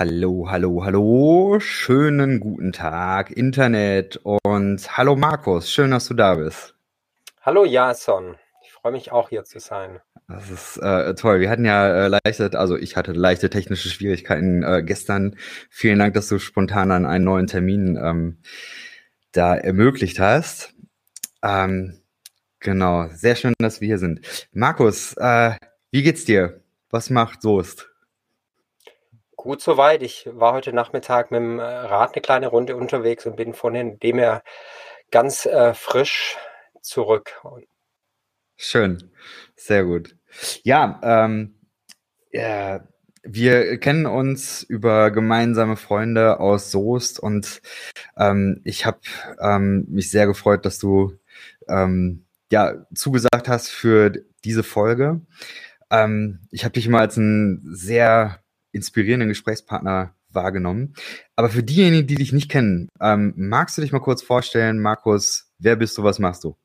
Hallo, hallo, hallo. Schönen guten Tag, Internet. Und hallo Markus, schön, dass du da bist. Hallo Jason, ich freue mich auch hier zu sein. Das ist äh, toll. Wir hatten ja äh, leichte, also ich hatte leichte technische Schwierigkeiten äh, gestern. Vielen Dank, dass du spontan an einen neuen Termin ähm, da ermöglicht hast. Ähm, genau, sehr schön, dass wir hier sind. Markus, äh, wie geht's dir? Was macht Soest? Gut soweit. Ich war heute Nachmittag mit dem äh, Rad eine kleine Runde unterwegs und bin von dem her ganz äh, frisch zurück. Schön, sehr gut. Ja, ähm, ja, wir kennen uns über gemeinsame Freunde aus Soest und ähm, ich habe ähm, mich sehr gefreut, dass du ähm, ja zugesagt hast für diese Folge. Ähm, ich habe dich immer als einen sehr inspirierenden Gesprächspartner wahrgenommen. Aber für diejenigen, die dich nicht kennen, ähm, magst du dich mal kurz vorstellen, Markus, wer bist du, was machst du?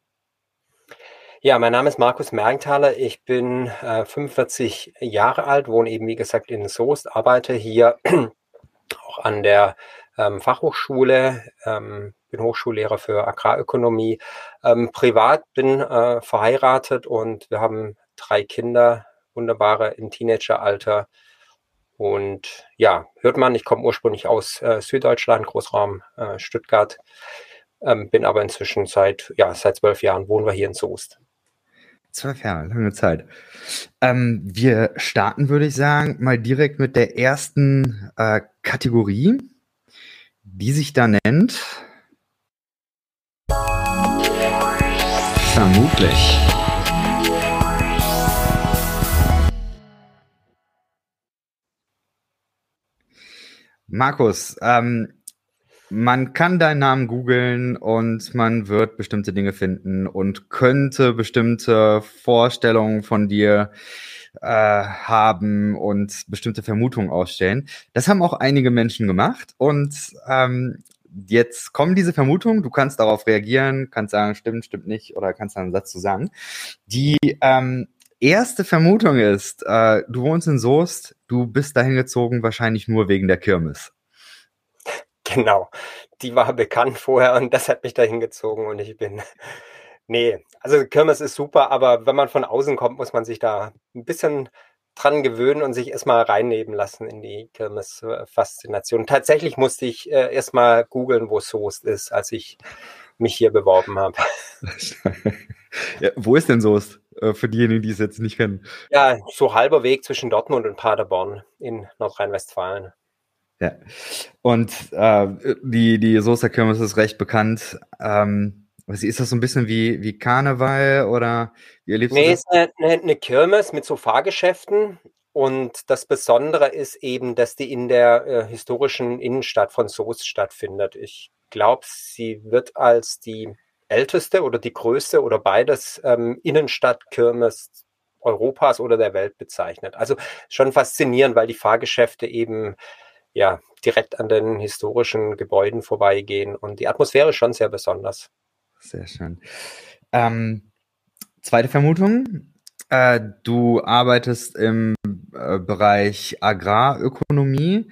Ja, mein Name ist Markus Mergenthaler. Ich bin äh, 45 Jahre alt, wohne eben, wie gesagt, in Soest, arbeite hier auch an der ähm, Fachhochschule, ähm, bin Hochschullehrer für Agrarökonomie. Ähm, privat bin äh, verheiratet und wir haben drei Kinder, wunderbare im Teenageralter. Und ja, hört man, ich komme ursprünglich aus äh, Süddeutschland, Großraum äh, Stuttgart, ähm, bin aber inzwischen seit, ja, seit zwölf Jahren wohnen wir hier in Soest. Zwölf Jahre, lange Zeit. Ähm, wir starten, würde ich sagen, mal direkt mit der ersten äh, Kategorie, die sich da nennt. Vermutlich. Markus, ähm, man kann deinen Namen googeln und man wird bestimmte Dinge finden und könnte bestimmte Vorstellungen von dir äh, haben und bestimmte Vermutungen ausstellen. Das haben auch einige Menschen gemacht und ähm, jetzt kommen diese Vermutungen, du kannst darauf reagieren, kannst sagen, stimmt, stimmt nicht oder kannst einen Satz zu sagen. Die ähm, erste Vermutung ist, äh, du wohnst in Soest, du bist dahin gezogen wahrscheinlich nur wegen der Kirmes. Genau, die war bekannt vorher und das hat mich dahin gezogen und ich bin, nee, also Kirmes ist super, aber wenn man von außen kommt, muss man sich da ein bisschen dran gewöhnen und sich erstmal reinnehmen lassen in die Kirmes-Faszination. Tatsächlich musste ich äh, erstmal googeln, wo Soest ist, als ich mich hier beworben habe. ja, wo ist denn Soest? Äh, für diejenigen, die es jetzt nicht kennen. Ja, so halber Weg zwischen Dortmund und Paderborn in Nordrhein-Westfalen. Ja. Und äh, die, die Soester Kirmes ist recht bekannt. Ähm, ist das so ein bisschen wie, wie Karneval oder wie erlebst nee, du das? Nee, ist eine, eine Kirmes mit so Fahrgeschäften. Und das Besondere ist eben, dass die in der äh, historischen Innenstadt von Soest stattfindet. Ich glaube, sie wird als die älteste oder die größte oder beides ähm, Innenstadtkirmes Europas oder der Welt bezeichnet. Also schon faszinierend, weil die Fahrgeschäfte eben ja direkt an den historischen Gebäuden vorbeigehen und die Atmosphäre schon sehr besonders. Sehr schön. Ähm, zweite Vermutung. Äh, du arbeitest im äh, Bereich Agrarökonomie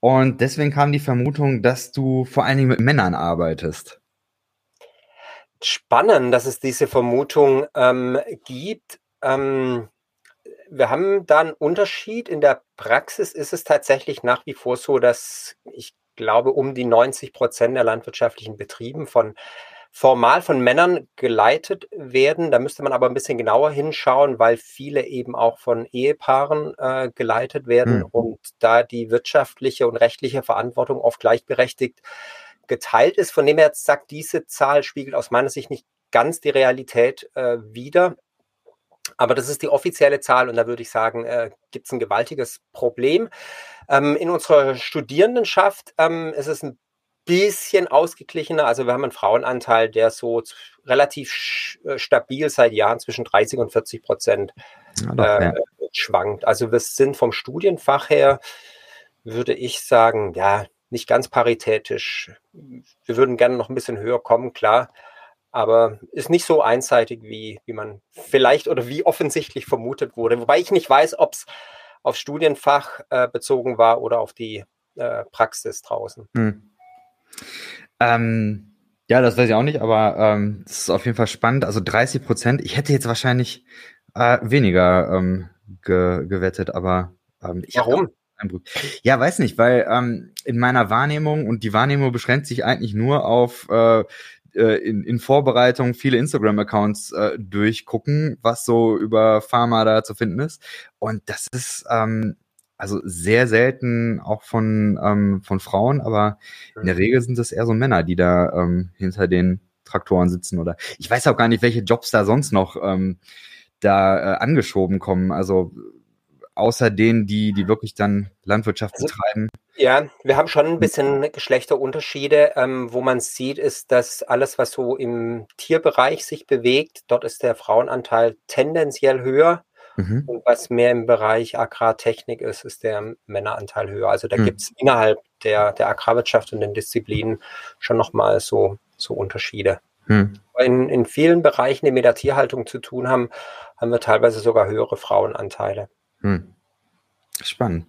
und deswegen kam die Vermutung, dass du vor allen Dingen mit Männern arbeitest spannend, dass es diese Vermutung ähm, gibt. Ähm, wir haben da einen Unterschied. In der Praxis ist es tatsächlich nach wie vor so, dass ich glaube, um die 90 Prozent der landwirtschaftlichen Betrieben von formal von Männern geleitet werden. Da müsste man aber ein bisschen genauer hinschauen, weil viele eben auch von Ehepaaren äh, geleitet werden hm. und da die wirtschaftliche und rechtliche Verantwortung oft gleichberechtigt geteilt ist. Von dem her sagt, diese Zahl spiegelt aus meiner Sicht nicht ganz die Realität äh, wider. Aber das ist die offizielle Zahl und da würde ich sagen, äh, gibt es ein gewaltiges Problem. Ähm, in unserer Studierendenschaft ähm, ist es ein bisschen ausgeglichener. Also wir haben einen Frauenanteil, der so relativ äh, stabil seit Jahren zwischen 30 und 40 Prozent äh, schwankt. Also wir sind vom Studienfach her, würde ich sagen, ja, nicht ganz paritätisch. Wir würden gerne noch ein bisschen höher kommen, klar, aber ist nicht so einseitig, wie, wie man vielleicht oder wie offensichtlich vermutet wurde. Wobei ich nicht weiß, ob es auf Studienfach äh, bezogen war oder auf die äh, Praxis draußen. Hm. Ähm, ja, das weiß ich auch nicht, aber ähm, das ist auf jeden Fall spannend. Also 30 Prozent. Ich hätte jetzt wahrscheinlich äh, weniger ähm, ge gewettet, aber ähm, Warum? Ja, weiß nicht, weil ähm, in meiner Wahrnehmung und die Wahrnehmung beschränkt sich eigentlich nur auf äh, äh in, in Vorbereitung viele Instagram-Accounts äh, durchgucken, was so über Pharma da zu finden ist. Und das ist ähm, also sehr selten auch von, ähm, von Frauen, aber in der. Regel sind es eher so Männer, die da ähm, hinter den Traktoren sitzen oder ich weiß auch gar nicht, welche Jobs da sonst noch ähm, da äh, angeschoben kommen. Also außer denen, die, die wirklich dann Landwirtschaft also, betreiben. Ja, wir haben schon ein bisschen Geschlechterunterschiede. Ähm, wo man sieht, ist, dass alles, was so im Tierbereich sich bewegt, dort ist der Frauenanteil tendenziell höher. Mhm. Und was mehr im Bereich Agrartechnik ist, ist der Männeranteil höher. Also da mhm. gibt es innerhalb der, der Agrarwirtschaft und den Disziplinen schon nochmal so, so Unterschiede. Mhm. In, in vielen Bereichen, die mit der Tierhaltung zu tun haben, haben wir teilweise sogar höhere Frauenanteile. Hm. Spannend.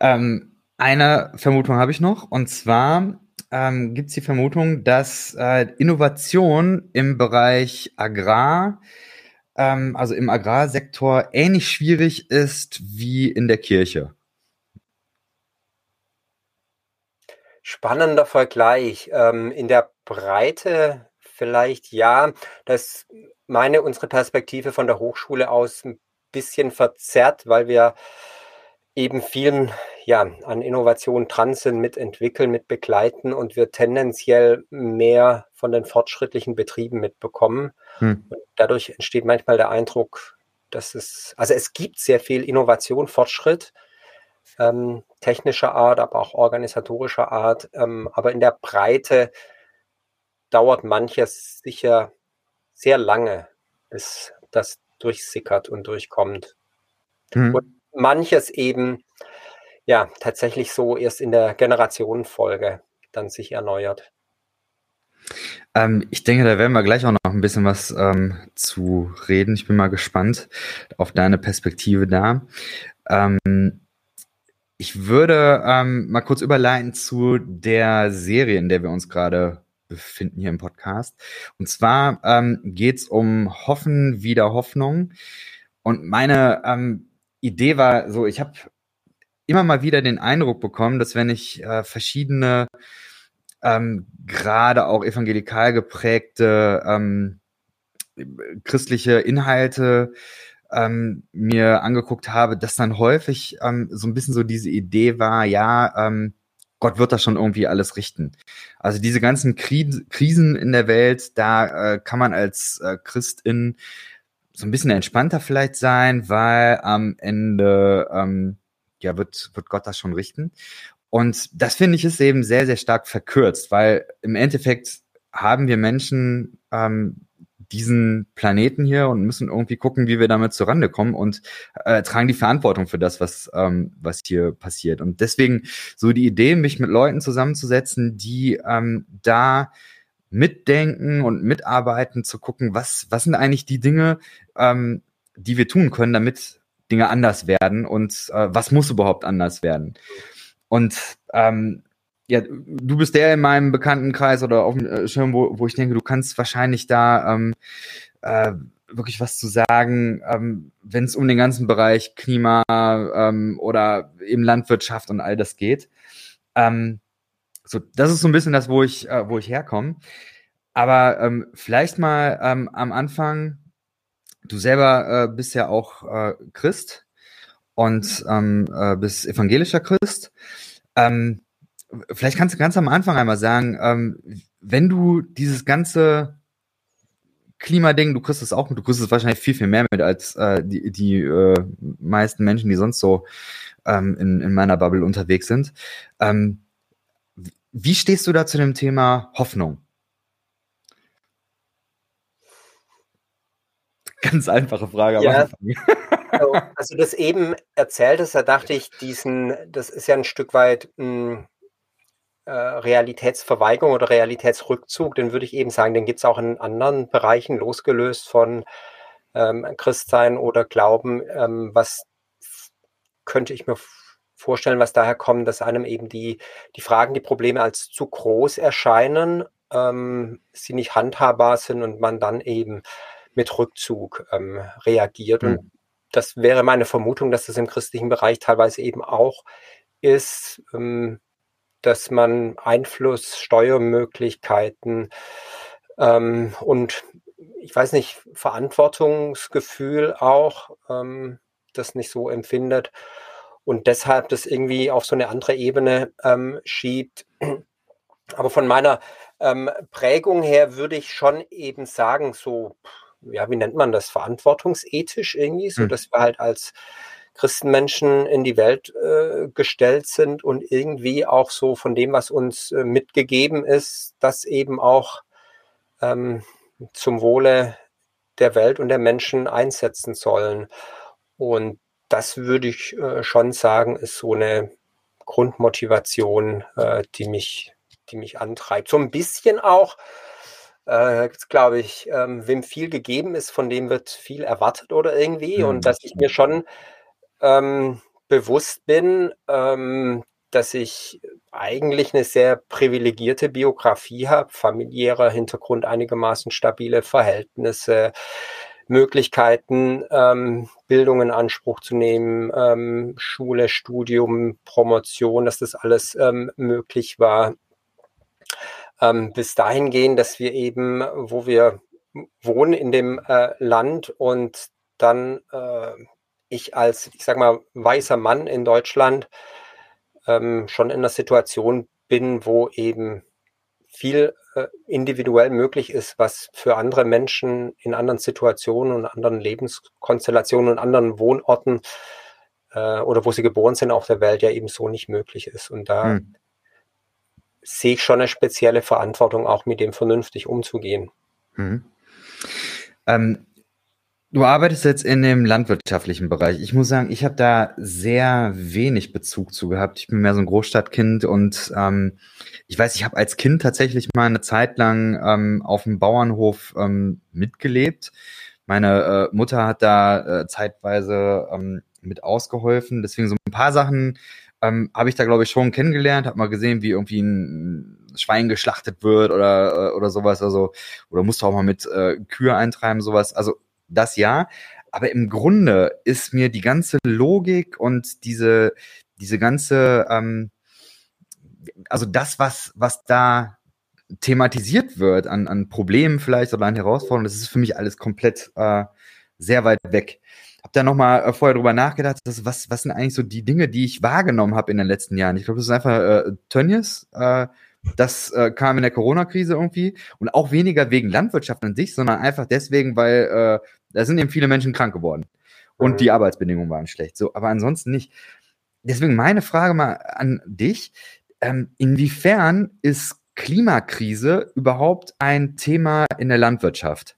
Ähm, eine Vermutung habe ich noch, und zwar ähm, gibt es die Vermutung, dass äh, Innovation im Bereich Agrar, ähm, also im Agrarsektor, ähnlich schwierig ist wie in der Kirche. Spannender Vergleich. Ähm, in der Breite vielleicht ja, dass meine unsere Perspektive von der Hochschule aus ein bisschen verzerrt, weil wir eben vielen ja, an Innovationen dran sind, mitentwickeln, mit begleiten und wir tendenziell mehr von den fortschrittlichen Betrieben mitbekommen. Hm. dadurch entsteht manchmal der Eindruck, dass es, also es gibt sehr viel Innovation, Fortschritt, ähm, technischer Art, aber auch organisatorischer Art, ähm, aber in der Breite dauert manches sicher sehr lange, bis das durchsickert und durchkommt. Mhm. Und manches eben ja tatsächlich so erst in der Generationenfolge dann sich erneuert. Ähm, ich denke, da werden wir gleich auch noch ein bisschen was ähm, zu reden. Ich bin mal gespannt auf deine Perspektive da. Ähm, ich würde ähm, mal kurz überleiten zu der Serie, in der wir uns gerade befinden hier im Podcast. Und zwar ähm, geht es um Hoffen wieder Hoffnung. Und meine ähm, Idee war so, ich habe immer mal wieder den Eindruck bekommen, dass wenn ich äh, verschiedene, ähm, gerade auch evangelikal geprägte ähm, christliche Inhalte ähm, mir angeguckt habe, dass dann häufig ähm, so ein bisschen so diese Idee war, ja, ähm, Gott wird das schon irgendwie alles richten. Also diese ganzen Kri Krisen in der Welt, da äh, kann man als äh, Christin so ein bisschen entspannter vielleicht sein, weil am Ende ähm, ja wird wird Gott das schon richten. Und das finde ich ist eben sehr sehr stark verkürzt, weil im Endeffekt haben wir Menschen ähm, diesen Planeten hier und müssen irgendwie gucken, wie wir damit zurande kommen und äh, tragen die Verantwortung für das, was, ähm, was hier passiert. Und deswegen so die Idee, mich mit Leuten zusammenzusetzen, die ähm, da mitdenken und mitarbeiten, zu gucken, was, was sind eigentlich die Dinge, ähm, die wir tun können, damit Dinge anders werden und äh, was muss überhaupt anders werden. Und ähm, ja, du bist der in meinem Bekanntenkreis oder auf dem äh, Schirm, wo, wo ich denke, du kannst wahrscheinlich da ähm, äh, wirklich was zu sagen, ähm, wenn es um den ganzen Bereich Klima ähm, oder eben Landwirtschaft und all das geht. Ähm, so, das ist so ein bisschen das, wo ich, äh, wo ich herkomme. Aber ähm, vielleicht mal ähm, am Anfang, du selber äh, bist ja auch äh, Christ und ähm, äh, bist evangelischer Christ. Ähm, vielleicht kannst du ganz am Anfang einmal sagen, ähm, wenn du dieses ganze Klimading, du kriegst es auch, du kriegst es wahrscheinlich viel, viel mehr mit als äh, die, die äh, meisten Menschen, die sonst so ähm, in, in meiner Bubble unterwegs sind. Ähm, wie stehst du da zu dem Thema Hoffnung? Ganz einfache Frage. Ja, also, also das eben erzählt ist, da dachte ich, diesen, das ist ja ein Stück weit mh, hm, äh, Realitätsverweigerung oder Realitätsrückzug, den würde ich eben sagen, den gibt es auch in anderen Bereichen, losgelöst von ähm, Christsein oder Glauben. Ähm, was könnte ich mir vorstellen, was daher kommt, dass einem eben die, die Fragen, die Probleme als zu groß erscheinen, ähm, sie nicht handhabbar sind und man dann eben mit Rückzug ähm, reagiert. Mhm. Und hm. das wäre meine Vermutung, dass das im christlichen Bereich teilweise eben auch ist, ähm, dass man Einfluss, Steuermöglichkeiten ähm, und ich weiß nicht, Verantwortungsgefühl auch ähm, das nicht so empfindet und deshalb das irgendwie auf so eine andere Ebene ähm, schiebt. Aber von meiner ähm, Prägung her würde ich schon eben sagen, so, ja, wie nennt man das, verantwortungsethisch irgendwie, so hm. dass wir halt als Christenmenschen in die Welt äh, gestellt sind und irgendwie auch so von dem, was uns äh, mitgegeben ist, das eben auch ähm, zum Wohle der Welt und der Menschen einsetzen sollen. Und das würde ich äh, schon sagen, ist so eine Grundmotivation, äh, die mich, die mich antreibt. So ein bisschen auch, äh, glaube ich, ähm, wem viel gegeben ist, von dem wird viel erwartet oder irgendwie. Mhm. Und dass ich mir schon ähm, bewusst bin, ähm, dass ich eigentlich eine sehr privilegierte Biografie habe, familiärer Hintergrund, einigermaßen stabile Verhältnisse, Möglichkeiten, ähm, Bildung in Anspruch zu nehmen, ähm, Schule, Studium, Promotion, dass das alles ähm, möglich war. Ähm, bis dahin gehen, dass wir eben, wo wir wohnen in dem äh, Land und dann äh, ich als, ich sag mal, weißer Mann in Deutschland ähm, schon in einer Situation bin, wo eben viel äh, individuell möglich ist, was für andere Menschen in anderen Situationen und anderen Lebenskonstellationen und anderen Wohnorten äh, oder wo sie geboren sind auf der Welt ja eben so nicht möglich ist. Und da hm. sehe ich schon eine spezielle Verantwortung, auch mit dem vernünftig umzugehen. Mhm. Ähm, Du arbeitest jetzt in dem landwirtschaftlichen Bereich. Ich muss sagen, ich habe da sehr wenig Bezug zu gehabt. Ich bin mehr so ein Großstadtkind und ähm, ich weiß, ich habe als Kind tatsächlich mal eine Zeit lang ähm, auf dem Bauernhof ähm, mitgelebt. Meine äh, Mutter hat da äh, zeitweise ähm, mit ausgeholfen. Deswegen so ein paar Sachen ähm, habe ich da, glaube ich, schon kennengelernt. Habe mal gesehen, wie irgendwie ein Schwein geschlachtet wird oder, äh, oder sowas. Also, oder musste auch mal mit äh, Kühe eintreiben, sowas. Also das ja. Aber im Grunde ist mir die ganze Logik und diese, diese ganze, ähm, also das, was, was da thematisiert wird an, an Problemen vielleicht oder an Herausforderungen, das ist für mich alles komplett äh, sehr weit weg. Hab da nochmal äh, vorher drüber nachgedacht, dass, was, was sind eigentlich so die Dinge, die ich wahrgenommen habe in den letzten Jahren. Ich glaube, das ist einfach äh, Tönnies, äh, das äh, kam in der Corona-Krise irgendwie und auch weniger wegen Landwirtschaft an sich, sondern einfach deswegen, weil äh, da sind eben viele Menschen krank geworden und mhm. die Arbeitsbedingungen waren schlecht. So, aber ansonsten nicht. Deswegen meine Frage mal an dich: ähm, Inwiefern ist Klimakrise überhaupt ein Thema in der Landwirtschaft?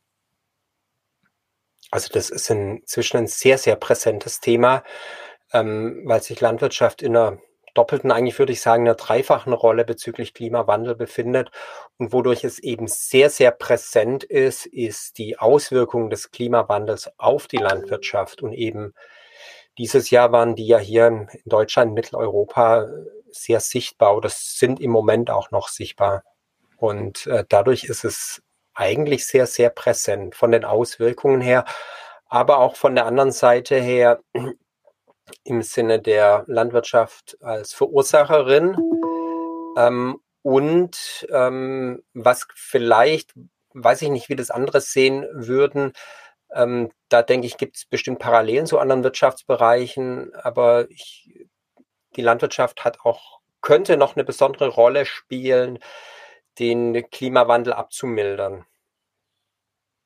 Also das ist inzwischen ein sehr, sehr präsentes Thema, ähm, weil sich Landwirtschaft in einer doppelten, eigentlich würde ich sagen, einer dreifachen Rolle bezüglich Klimawandel befindet. Und wodurch es eben sehr, sehr präsent ist, ist die Auswirkung des Klimawandels auf die Landwirtschaft. Und eben dieses Jahr waren die ja hier in Deutschland, Mitteleuropa sehr sichtbar oder sind im Moment auch noch sichtbar. Und äh, dadurch ist es eigentlich sehr, sehr präsent von den Auswirkungen her, aber auch von der anderen Seite her im Sinne der Landwirtschaft als Verursacherin. Ähm, und ähm, was vielleicht, weiß ich nicht, wie das andere sehen würden, ähm, da denke ich, gibt es bestimmt Parallelen zu anderen Wirtschaftsbereichen, aber ich, die Landwirtschaft hat auch, könnte noch eine besondere Rolle spielen, den Klimawandel abzumildern.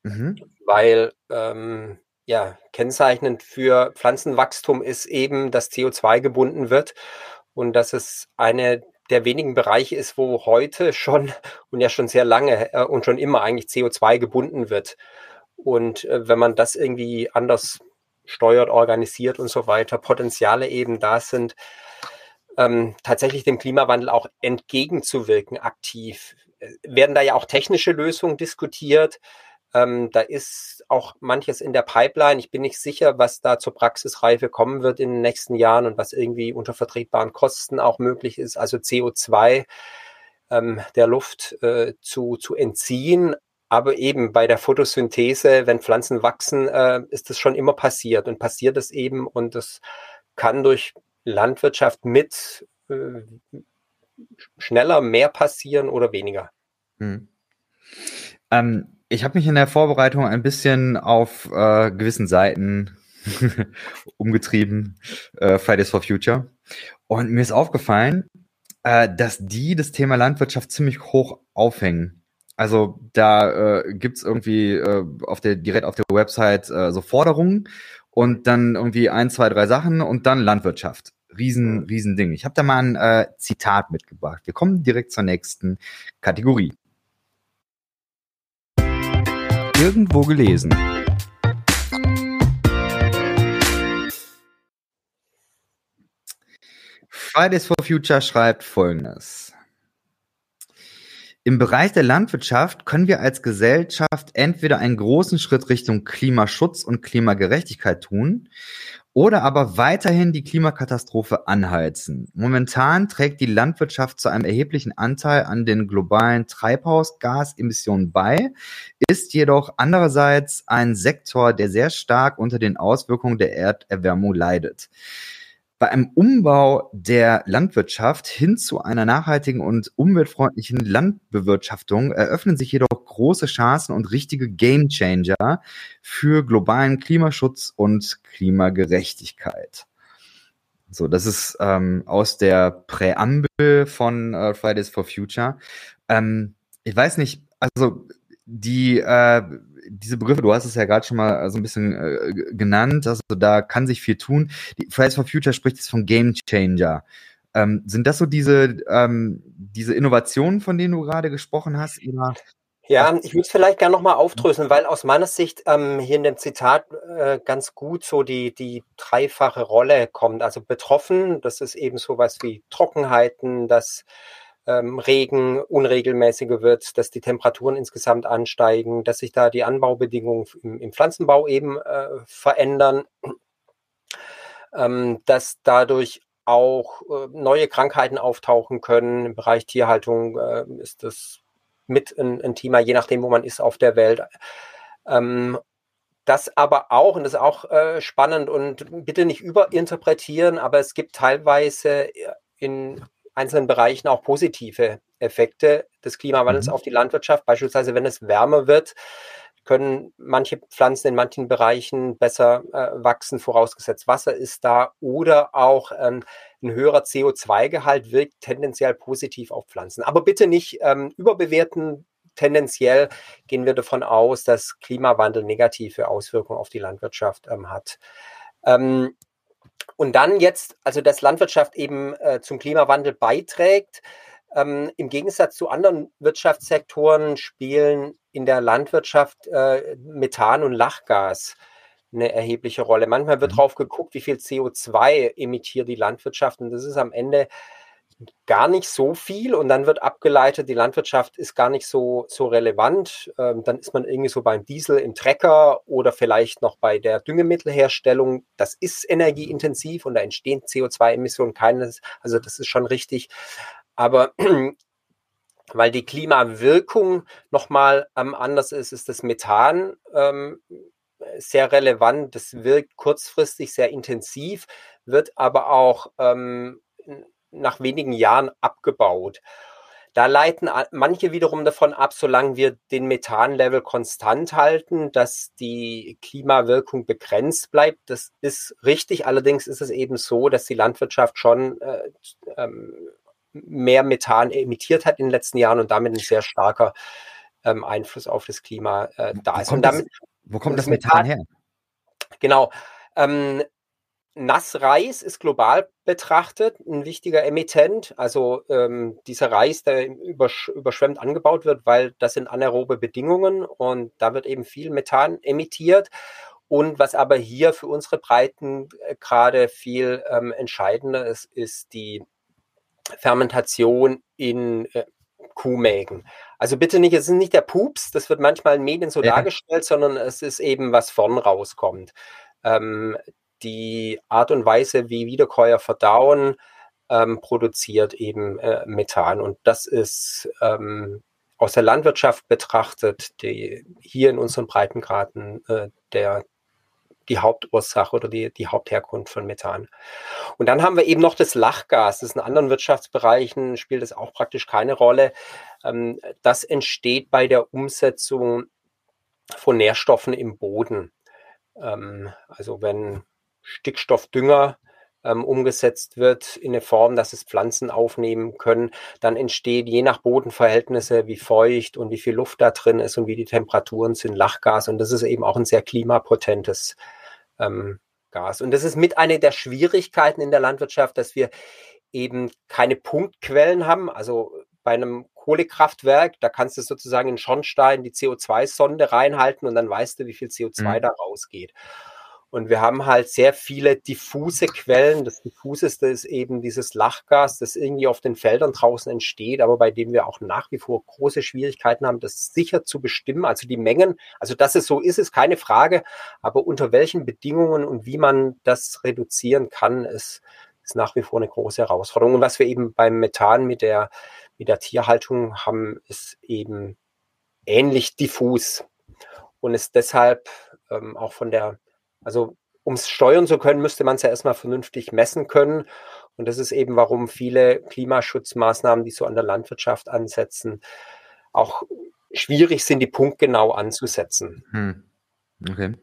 Mhm. Weil ähm, ja, kennzeichnend für Pflanzenwachstum ist eben, dass CO2 gebunden wird und dass es eine der wenigen Bereiche ist, wo heute schon und ja schon sehr lange äh, und schon immer eigentlich CO2 gebunden wird. Und äh, wenn man das irgendwie anders steuert, organisiert und so weiter, Potenziale eben da sind, ähm, tatsächlich dem Klimawandel auch entgegenzuwirken, aktiv. Äh, werden da ja auch technische Lösungen diskutiert, Ähm, da ist auch manches in der Pipeline. Ich bin nicht sicher, was da zur Praxisreife kommen wird in den nächsten Jahren und was irgendwie unter vertretbaren Kosten auch möglich ist. Also CO2 ähm, der Luft äh, zu, zu entziehen. Aber eben bei der Photosynthese, wenn Pflanzen wachsen, äh, ist das schon immer passiert und passiert es eben und das kann durch Landwirtschaft mit äh, schneller mehr passieren oder weniger. Hm. Ähm, ich habe mich in der Vorbereitung ein bisschen auf äh, gewissen Seiten umgetrieben, äh, Fridays for Future. Und mir ist aufgefallen, äh, dass die das Thema Landwirtschaft ziemlich hoch aufhängen. Also da äh, gibt's irgendwie äh, auf der, direkt auf der Website äh, so Forderungen und dann irgendwie ein, zwei, drei Sachen und dann Landwirtschaft. Riesen, riesen Ding. Ich habe da mal ein äh, Zitat mitgebracht. Wir kommen direkt zur nächsten Kategorie. Irgendwo gelesen. Fridays for Future schreibt folgendes. Im Bereich der Landwirtschaft können wir als Gesellschaft entweder einen großen Schritt Richtung Klimaschutz und Klimagerechtigkeit tun oder aber weiterhin die Klimakatastrophe anheizen. Momentan trägt die Landwirtschaft zu einem erheblichen Anteil an den globalen Treibhausgasemissionen bei, ist jedoch andererseits ein Sektor, der sehr stark unter den Auswirkungen der Erderwärmung leidet. Bei einem Umbau der Landwirtschaft hin zu einer nachhaltigen und umweltfreundlichen Landbewirtschaftung eröffnen sich jedoch große Chancen und richtige Gamechanger für globalen Klimaschutz und Klimagerechtigkeit. So, das ist ähm, aus der Präambel von äh, Fridays for Future. Ähm, ich weiß nicht, also die äh, diese Begriffe, du hast es ja gerade schon mal so ein bisschen äh, genannt, also da kann sich viel tun. Die Fridays for Future spricht jetzt von Game Changer. Ähm, sind das so diese, ähm, diese Innovationen, von denen du gerade gesprochen hast? Oder? Ja, ich würde es vielleicht gerne nochmal aufdröseln, weil aus meiner Sicht ähm, hier in dem Zitat äh, ganz gut so die, die dreifache Rolle kommt. Also betroffen, das ist eben sowas wie Trockenheiten, das ähm, Regen unregelmäßiger wird, dass die Temperaturen insgesamt ansteigen, dass sich da die Anbaubedingungen im, im Pflanzenbau eben äh, verändern, ähm, dass dadurch auch äh, neue Krankheiten auftauchen können. Im Bereich Tierhaltung äh, ist das mit ein, ein, Thema, je nachdem, wo man ist auf der Welt. Ähm, das aber auch, und das ist auch äh, spannend und bitte nicht überinterpretieren, aber es gibt teilweise in einzelnen Bereichen auch positive Effekte des Klimawandels mhm. auf die Landwirtschaft. Beispielsweise, wenn es wärmer wird, können manche Pflanzen in manchen Bereichen besser äh, wachsen, vorausgesetzt Wasser ist da. Oder auch ähm, ein höherer CO2-Gehalt wirkt tendenziell positiv auf Pflanzen. Aber bitte nicht ähm, überbewerten. Tendenziell gehen wir davon aus, dass Klimawandel negative Auswirkungen auf die Landwirtschaft ähm, hat. Ähm, und dann jetzt, also dass Landwirtschaft eben äh, zum Klimawandel beiträgt. Ähm, Im Gegensatz zu anderen Wirtschaftssektoren spielen in der Landwirtschaft äh, Methan und Lachgas eine erhebliche Rolle. Manchmal wird mhm. drauf geguckt, wie viel CO2 emittiert die Landwirtschaft und das ist am Ende gar nicht so viel und dann wird abgeleitet, die Landwirtschaft ist gar nicht so, so relevant. Ähm, dann ist man irgendwie so beim Diesel im Trecker oder vielleicht noch bei der Düngemittelherstellung. Das ist energieintensiv und da entstehen CO2-Emissionen keines. Also das ist schon richtig. Aber weil die Klimawirkung nochmal ähm, anders ist, ist das Methan ähm, sehr relevant. Das wirkt kurzfristig sehr intensiv, wird aber auch ähm, nach wenigen Jahren abgebaut. Da leiten manche wiederum davon ab, solange wir den Methanlevel konstant halten, dass die Klimawirkung begrenzt bleibt. Das ist richtig. Allerdings ist es eben so, dass die Landwirtschaft schon äh, ähm, mehr Methan emittiert hat in den letzten Jahren und damit ein sehr starker ähm, Einfluss auf das Klima äh, da ist. Und damit, das, wo kommt das, das Methan, Methan her? Genau. Ähm, Nassreis ist global betrachtet ein wichtiger Emittent. Also ähm, dieser Reis, der übersch überschwemmt angebaut wird, weil das sind anaerobe Bedingungen und da wird eben viel Methan emittiert. Und was aber hier für unsere Breiten äh, gerade viel ähm, entscheidender ist, ist die Fermentation in äh, Kuhmägen. Also bitte nicht, es ist nicht der Pups, das wird manchmal in Medien so ja. dargestellt, sondern es ist eben, was vorn rauskommt. Ähm, die Art und Weise, wie Wiederkäuer verdauen, ähm, produziert eben äh, Methan. Und das ist ähm, aus der Landwirtschaft betrachtet, die hier in unseren Breitengraden äh, der die Hauptursache oder die, die Hauptherkunft von Methan. Und dann haben wir eben noch das Lachgas. Das ist in anderen Wirtschaftsbereichen, spielt das auch praktisch keine Rolle. Ähm, das entsteht bei der Umsetzung von Nährstoffen im Boden. Ähm, also wenn Stickstoffdünger ähm, umgesetzt wird in eine Form, dass es Pflanzen aufnehmen können, dann entsteht je nach Bodenverhältnisse, wie feucht und wie viel Luft da drin ist und wie die Temperaturen sind, Lachgas. Und das ist eben auch ein sehr klimapotentes ähm, Gas. Und das ist mit einer der Schwierigkeiten in der Landwirtschaft, dass wir eben keine Punktquellen haben. Also bei einem Kohlekraftwerk, da kannst du sozusagen in Schornstein die CO2-Sonde reinhalten und dann weißt du, wie viel CO2 mhm. da rausgeht. Und wir haben halt sehr viele diffuse Quellen. Das diffuseste ist eben dieses Lachgas, das irgendwie auf den Feldern draußen entsteht, aber bei dem wir auch nach wie vor große Schwierigkeiten haben, das sicher zu bestimmen. Also die Mengen, also dass es so ist, ist keine Frage. Aber unter welchen Bedingungen und wie man das reduzieren kann, ist, ist nach wie vor eine große Herausforderung. Und was wir eben beim Methan mit der, mit der Tierhaltung haben, ist eben ähnlich diffus und ist deshalb ähm, auch von der also um es steuern zu können, müsste man es ja erstmal vernünftig messen können. Und das ist eben, warum viele Klimaschutzmaßnahmen, die so an der Landwirtschaft ansetzen, auch schwierig sind, die punktgenau anzusetzen. Hm. Okay.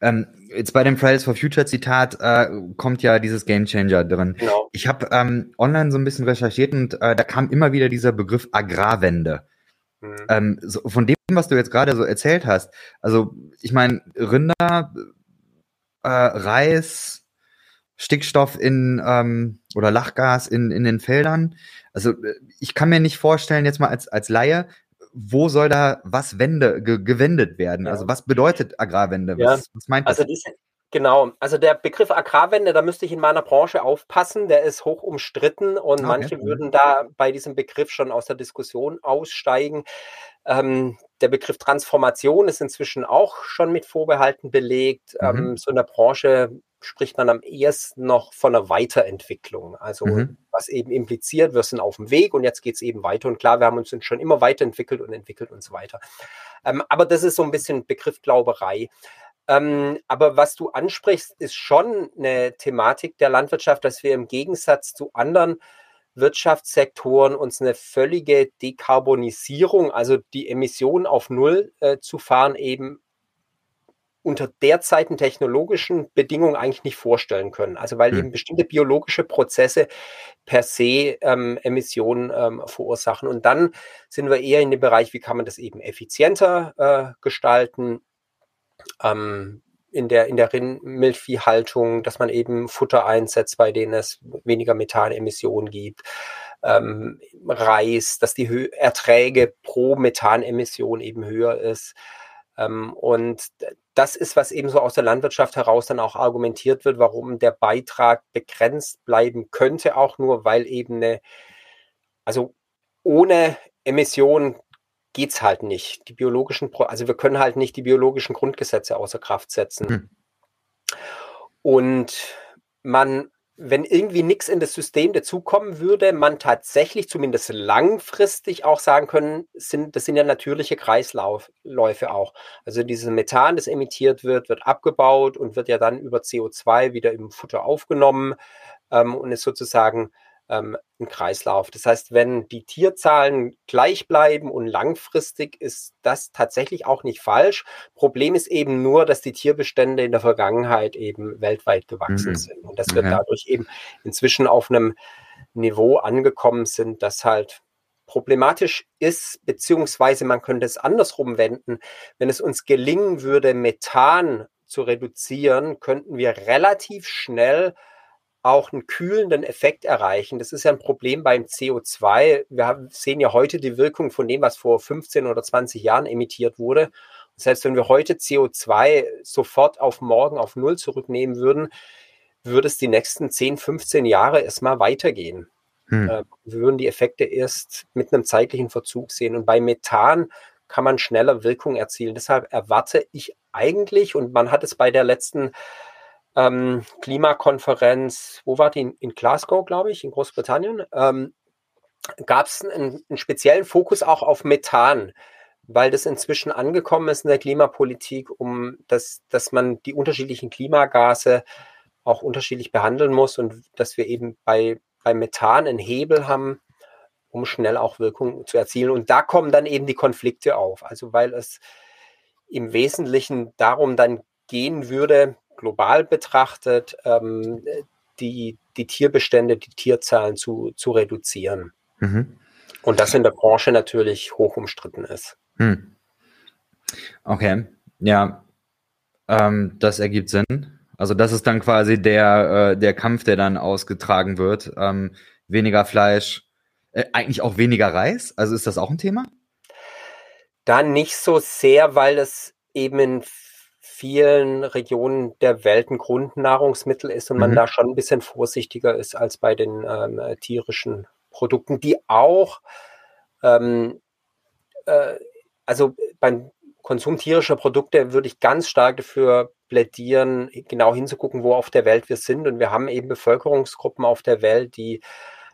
Ähm, jetzt bei dem Fridays for Future Zitat äh, kommt ja dieses Game Changer drin. Genau. Ich habe ähm, online so ein bisschen recherchiert und äh, da kam immer wieder dieser Begriff Agrarwende. Hm. Ähm, so, von dem, was du jetzt gerade so erzählt hast, also ich meine, Rinder äh, Reis, Stickstoff in ähm, oder Lachgas in, in den Feldern. Also äh, ich kann mir nicht vorstellen, jetzt mal als, als Laie, wo soll da was wende, ge, gewendet werden? Ja. Also was bedeutet Agrarwende? Ja. Was, was meint das? Also diese, Genau, also der Begriff Agrarwende, da müsste ich in meiner Branche aufpassen, der ist hoch umstritten und okay. manche würden da bei diesem Begriff schon aus der Diskussion aussteigen. Ähm, der Begriff Transformation ist inzwischen auch schon mit Vorbehalten belegt. Mhm. Ähm, so in der Branche spricht man am ehesten noch von einer Weiterentwicklung. Also mhm. was eben impliziert, wir sind auf dem Weg und jetzt geht es eben weiter. Und klar, wir haben uns schon immer weiterentwickelt und entwickelt uns weiter. Ähm, aber das ist so ein bisschen Begriffglauberei. Ähm, aber was du ansprichst, ist schon eine Thematik der Landwirtschaft, dass wir im Gegensatz zu anderen Wirtschaftssektoren uns eine völlige Dekarbonisierung, also die Emissionen auf Null äh, zu fahren, eben unter derzeitigen technologischen Bedingungen eigentlich nicht vorstellen können. Also weil hm. eben bestimmte biologische Prozesse per se ähm, Emissionen ähm, verursachen. Und dann sind wir eher in dem Bereich, wie kann man das eben effizienter äh, gestalten, ähm, in der, in der Rindmilchviehhaltung, dass man eben Futter einsetzt, bei denen es weniger Methanemissionen gibt. Ähm, Reis, dass die Hö Erträge pro Methanemission eben höher ist. Ähm, und das ist, was eben so aus der Landwirtschaft heraus dann auch argumentiert wird, warum der Beitrag begrenzt bleiben könnte, auch nur weil eben eine, also ohne Emissionen geht's halt nicht. Die biologischen, also wir können halt nicht die biologischen Grundgesetze außer Kraft setzen. Hm. Und man, wenn irgendwie nichts in das System dazukommen würde, man tatsächlich zumindest langfristig auch sagen können, sind, das sind ja natürliche Kreisläufe auch. Also dieses Methan, das emittiert wird, wird abgebaut und wird ja dann über CO2 wieder im Futter aufgenommen ähm, und ist sozusagen ähm, ein Kreislauf. Das heißt, wenn die Tierzahlen gleich bleiben und langfristig ist das tatsächlich auch nicht falsch. Problem ist eben nur, dass die Tierbestände in der Vergangenheit eben weltweit gewachsen mhm. sind und dass wir dadurch eben inzwischen auf einem Niveau angekommen sind, das halt problematisch ist, beziehungsweise man könnte es andersrum wenden. Wenn es uns gelingen würde, Methan zu reduzieren, könnten wir relativ schnell auch einen kühlenden Effekt erreichen. Das ist ja ein Problem beim CO2. Wir haben, sehen ja heute die Wirkung von dem, was vor 15 oder 20 Jahren emittiert wurde. Und selbst wenn wir heute CO2 sofort auf morgen auf Null zurücknehmen würden, würde es die nächsten 10, 15 Jahre erstmal weitergehen. Hm. Äh, wir würden die Effekte erst mit einem zeitlichen Verzug sehen. Und bei Methan kann man schneller Wirkung erzielen. Deshalb erwarte ich eigentlich, und man hat es bei der letzten ähm, Klimakonferenz, wo war die? In Glasgow, glaube ich, in Großbritannien, ähm, gab es einen, einen, speziellen Fokus auch auf Methan, weil das inzwischen angekommen ist in der Klimapolitik, um dass, dass man die unterschiedlichen Klimagase auch unterschiedlich behandeln muss und dass wir eben bei, bei Methan einen Hebel haben, um schnell auch Wirkung zu erzielen. Und da kommen dann eben die Konflikte auf. Also weil es im Wesentlichen darum dann gehen würde, global betrachtet, ähm, die, die Tierbestände, die Tierzahlen zu, zu reduzieren. Mhm. Und das in der Branche natürlich hoch umstritten ist. Hm. Okay, ja, ähm, das ergibt Sinn. Also das ist dann quasi der, äh, der Kampf, der dann ausgetragen wird. Ähm, weniger Fleisch, äh, eigentlich auch weniger Reis. Also ist das auch ein Thema? Da nicht so sehr, weil es eben in vielen Regionen der Welt ein Grundnahrungsmittel ist und mhm. man da schon ein bisschen vorsichtiger ist als bei den ähm, tierischen Produkten, die auch, ähm, äh, also beim Konsum tierischer Produkte würde ich ganz stark dafür plädieren, genau hinzugucken, wo auf der Welt wir sind. Und wir haben eben Bevölkerungsgruppen auf der Welt, die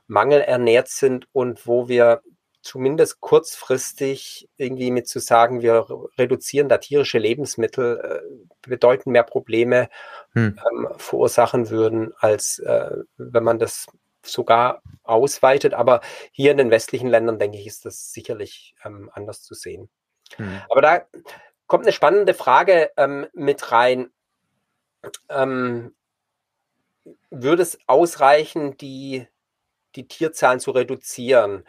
mangelernährt sind und wo wir zumindest kurzfristig irgendwie mit zu sagen, wir reduzieren da tierische Lebensmittel, äh, bedeuten mehr Probleme hm. ähm, verursachen würden, als äh, wenn man das sogar ausweitet. Aber hier in den westlichen Ländern, denke ich, ist das sicherlich ähm, anders zu sehen. Hm. Aber da kommt eine spannende Frage ähm, mit rein. Ähm, würde es ausreichen, die, die Tierzahlen zu reduzieren?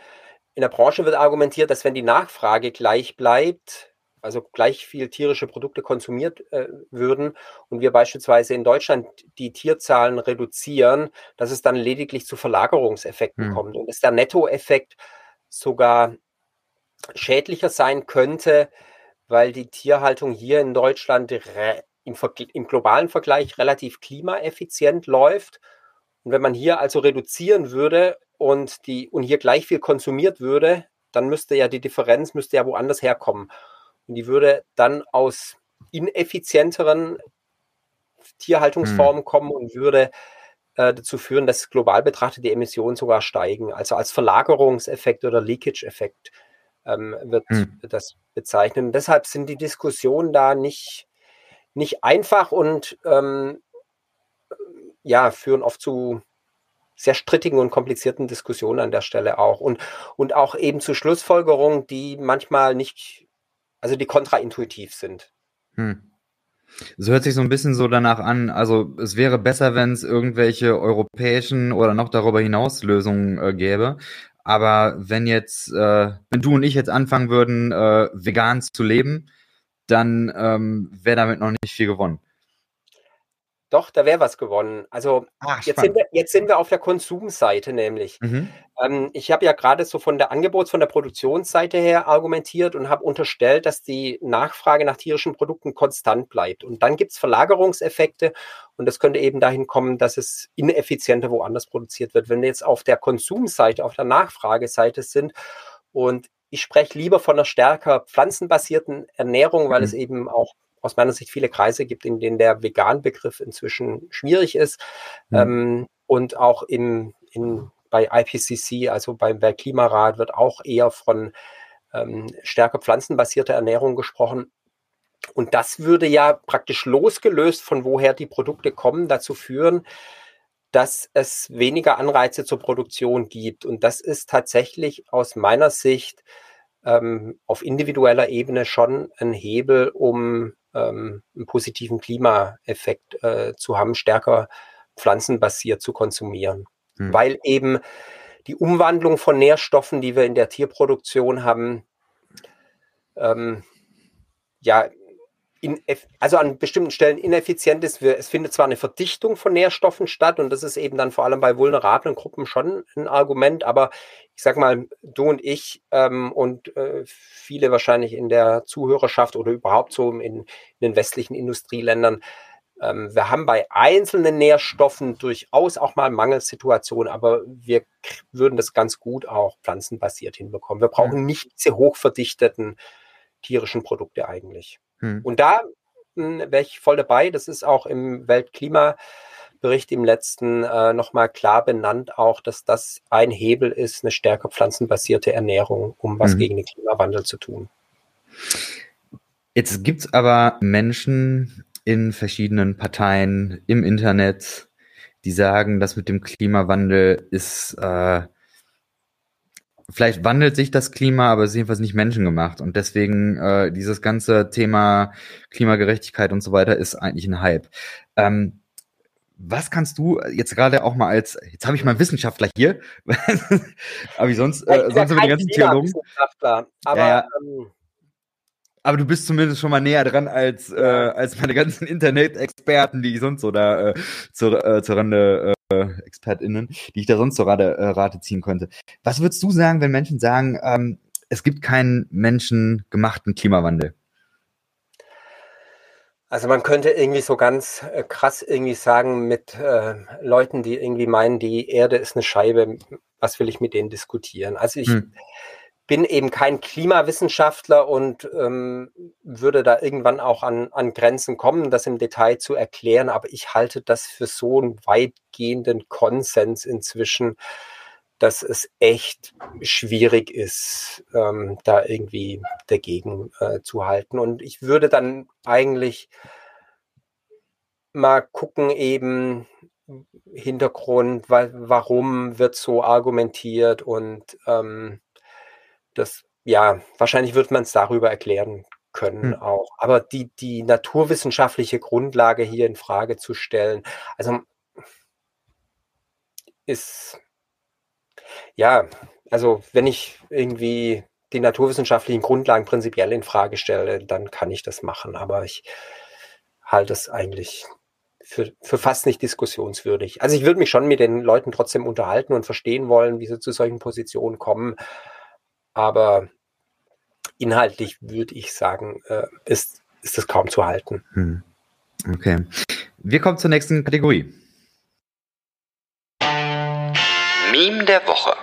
In der Branche wird argumentiert, dass wenn die Nachfrage gleich bleibt, also gleich viel tierische Produkte konsumiert äh, würden und wir beispielsweise in Deutschland die Tierzahlen reduzieren, dass es dann lediglich zu Verlagerungseffekten hm. kommt und dass der Nettoeffekt sogar schädlicher sein könnte, weil die Tierhaltung hier in Deutschland im, im globalen Vergleich relativ klimaeffizient läuft. Und wenn man hier also reduzieren würde und, die, und hier gleich viel konsumiert würde, dann müsste ja die Differenz müsste ja woanders herkommen. Und die würde dann aus ineffizienteren Tierhaltungsformen hm. kommen und würde äh, dazu führen, dass global betrachtet die Emissionen sogar steigen. Also als Verlagerungseffekt oder Leakage-Effekt ähm, wird, hm. wird das bezeichnen. Und deshalb sind die Diskussionen da nicht, nicht einfach und ähm, ja, führen oft zu sehr strittigen und komplizierten Diskussionen an der Stelle auch. Und, und auch eben zu Schlussfolgerungen, die manchmal nicht, also die kontraintuitiv sind. Hm. So hört sich so ein bisschen so danach an, also es wäre besser, wenn es irgendwelche europäischen oder noch darüber hinaus Lösungen äh, gäbe. Aber wenn jetzt, äh, wenn du und ich jetzt anfangen würden, äh, vegan zu leben, dann ähm, wäre damit noch nicht viel gewonnen. Doch, da wäre was gewonnen. Also Ach, jetzt, sind wir, jetzt sind wir auf der Konsumseite nämlich. Mhm. Ähm, ich habe ja gerade so von der Angebots-, von der Produktionsseite her argumentiert und habe unterstellt, dass die Nachfrage nach tierischen Produkten konstant bleibt. Und dann gibt es Verlagerungseffekte und das könnte eben dahin kommen, dass es ineffizienter woanders produziert wird. Wenn wir jetzt auf der Konsumseite, auf der Nachfrageseite sind und ich spreche lieber von einer stärker pflanzenbasierten Ernährung, weil mhm. es eben auch aus meiner Sicht viele Kreise gibt, in denen der Vegan-Begriff inzwischen schwierig ist. Mhm. Ähm, und auch im, in, bei IPCC, also beim Weltklimarat, wird auch eher von ähm, stärker pflanzenbasierter Ernährung gesprochen. Und das würde ja praktisch losgelöst von woher die Produkte kommen, dazu führen, dass es weniger Anreize zur Produktion gibt. Und das ist tatsächlich aus meiner Sicht ähm, auf individueller Ebene schon ein Hebel, um ähm, einen positiven Klimaeffekt äh, zu haben, stärker pflanzenbasiert zu konsumieren. Hm. Weil eben die Umwandlung von Nährstoffen, die wir in der Tierproduktion haben, ähm, ja, in, also an bestimmten Stellen ineffizient ist. Es findet zwar eine Verdichtung von Nährstoffen statt und das ist eben dann vor allem bei vulnerablen Gruppen schon ein Argument, aber ich sag mal, du und ich ähm, und äh, viele wahrscheinlich in der Zuhörerschaft oder überhaupt so in, in den westlichen Industrieländern Ähm, wir haben bei einzelnen Nährstoffen durchaus auch mal Mangelsituationen, aber wir würden das ganz gut auch pflanzenbasiert hinbekommen. Wir brauchen nicht diese hochverdichteten tierischen Produkte eigentlich. Hm. Und da hm, wäre ich voll dabei. Das ist auch im Weltklimabericht im letzten äh, nochmal klar benannt, auch, dass das ein Hebel ist, eine stärker pflanzenbasierte Ernährung, um was hm. gegen den Klimawandel zu tun. Jetzt gibt es aber Menschen, in verschiedenen Parteien im Internet, die sagen, dass mit dem Klimawandel ist, äh, vielleicht wandelt sich das Klima, aber es ist jedenfalls nicht menschengemacht. Und deswegen äh, dieses ganze Thema Klimagerechtigkeit und so weiter ist eigentlich ein Hype. Ähm, was kannst du jetzt gerade auch mal als, jetzt habe ich mal einen Wissenschaftler hier, aber wie sonst, äh, sonst immer die ganzen Theologen. Aber ja, ja. Ähm, aber du bist zumindest schon mal näher dran als, äh, als meine ganzen Internet-Experten, die ich sonst so da äh, zur, äh, zur Rande äh, ExpertInnen, die ich da sonst zur Rate, äh, Rate ziehen könnte. Was würdest du sagen, wenn Menschen sagen, ähm, es gibt keinen menschengemachten Klimawandel? Also man könnte irgendwie so ganz äh, krass irgendwie sagen mit äh, Leuten, die irgendwie meinen, die Erde ist eine Scheibe, was will ich mit denen diskutieren? Also ich, hm bin eben kein Klimawissenschaftler und ähm, würde da irgendwann auch an, an Grenzen kommen, das im Detail zu erklären. Aber ich halte das für so einen weitgehenden Konsens inzwischen, dass es echt schwierig ist, ähm, da irgendwie dagegen äh, zu halten. Und ich würde dann eigentlich mal gucken, eben Hintergrund, weil, warum wird so argumentiert und ähm, das, ja, wahrscheinlich wird man es darüber erklären können hm. auch. Aber die, die naturwissenschaftliche Grundlage hier in Frage zu stellen, also ist, ja, also wenn ich irgendwie die naturwissenschaftlichen Grundlagen prinzipiell in Frage stelle, dann kann ich das machen. Aber ich halte es eigentlich für, für fast nicht diskussionswürdig. Also ich würde mich schon mit den Leuten trotzdem unterhalten und verstehen wollen, wie sie zu solchen Positionen kommen aber inhaltlich würde ich sagen, äh, ist, ist das kaum zu halten. Hm. Okay. Wir kommen zur nächsten Kategorie. Meme der Woche.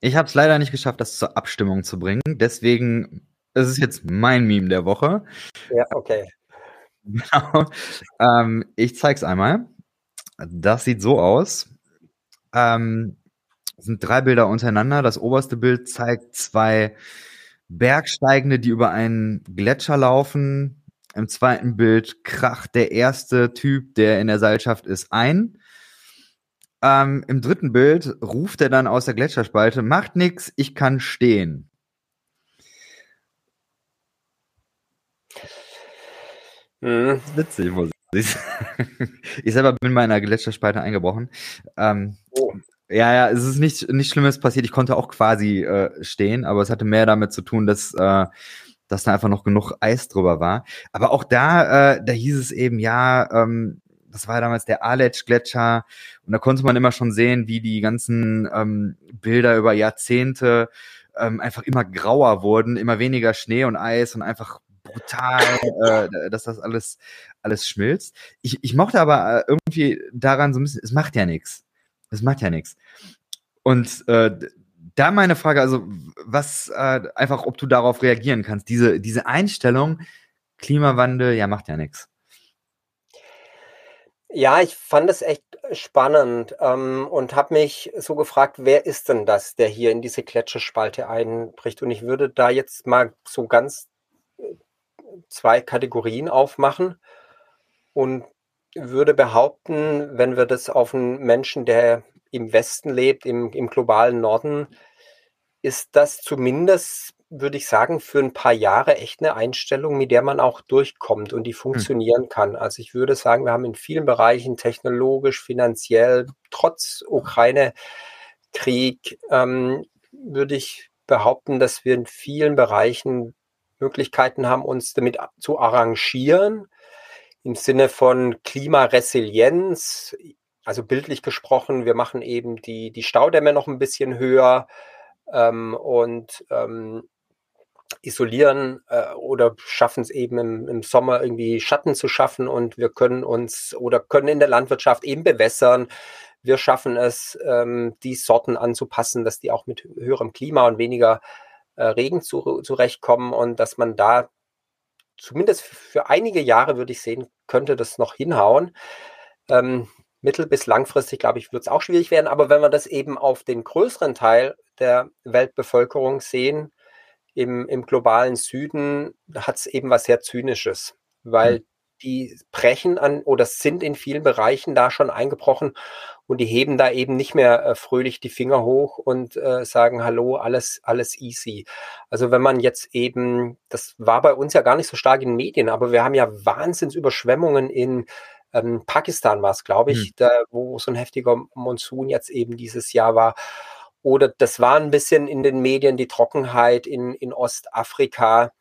Ich habe es leider nicht geschafft, das zur Abstimmung zu bringen. Deswegen ist es jetzt mein Meme der Woche. Ja, okay. Genau. Ähm, ich zeige es einmal. Das sieht so aus. Ähm, sind drei Bilder untereinander. Das oberste Bild zeigt zwei Bergsteigende, die über einen Gletscher laufen. Im zweiten Bild kracht der erste Typ, der in der Seilschaft ist, ein. Ähm, Im dritten Bild ruft er dann aus der Gletscherspalte, macht nix, ich kann stehen. Mhm. witzig, muss ich selber bin mal in einer Gletscherspalte eingebrochen. Ähm, oh. Ja, ja, es ist nicht, nicht Schlimmes passiert. Ich konnte auch quasi äh, stehen, aber es hatte mehr damit zu tun, dass, äh, dass da einfach noch genug Eis drüber war. Aber auch da, äh, da hieß es eben, ja, ähm, das war damals der Aletsch-Gletscher und da konnte man immer schon sehen, wie die ganzen ähm, Bilder über Jahrzehnte ähm, einfach immer grauer wurden, immer weniger Schnee und Eis und einfach brutal, äh, dass das alles, alles schmilzt. Ich, ich mochte aber äh, irgendwie daran so ein bisschen, es macht ja nichts. Es macht ja nichts. Und äh, da meine Frage, also was, äh, einfach, ob du darauf reagieren kannst, diese, diese Einstellung, Klimawandel, ja, macht ja nichts. Ja, ich fand es echt spannend ähm, und habe mich so gefragt, wer ist denn das, der hier in diese Gletscherspalte einbricht? Und ich würde da jetzt mal so ganz zwei Kategorien aufmachen und würde behaupten, wenn wir das auf einen Menschen, der im Westen lebt, im, im globalen Norden, ist das zumindest, würde ich sagen, für ein paar Jahre echt eine Einstellung, mit der man auch durchkommt und die hm. funktionieren kann. Also ich würde sagen, wir haben in vielen Bereichen technologisch, finanziell, trotz Ukraine-Krieg, ähm, würde ich behaupten, dass wir in vielen Bereichen Möglichkeiten haben, uns damit zu arrangieren im Sinne von Klimaresilienz. Also bildlich gesprochen, wir machen eben die, die Staudämme noch ein bisschen höher ähm, und ähm, isolieren äh, oder schaffen es eben im, im, Sommer irgendwie Schatten zu schaffen und wir können uns oder können in der Landwirtschaft eben bewässern. Wir schaffen es, ähm, die Sorten anzupassen, dass die auch mit höherem Klima und weniger äh, Regen zu, zurechtkommen und dass man da zumindest für einige Jahre, würde ich sehen, könnte das noch hinhauen. Ähm, mittel- bis langfristig, glaube ich, wird es auch schwierig werden. Aber wenn wir das eben auf den größeren Teil der Weltbevölkerung sehen, im, im globalen Süden, hat es eben was sehr Zynisches, weil mhm. die brechen an oder sind in vielen Bereichen da schon eingebrochen und die heben da eben nicht mehr äh, fröhlich die Finger hoch und äh, sagen, hallo, alles, alles easy. Also wenn man jetzt eben, das war bei uns ja gar nicht so stark in den Medien, aber wir haben ja Wahnsinnsüberschwemmungen in ähm, Pakistan war es, glaube ich, mhm. da, wo so ein heftiger Monsun jetzt eben dieses Jahr war. Oder das war ein bisschen in den Medien die Trockenheit in, in Ostafrika.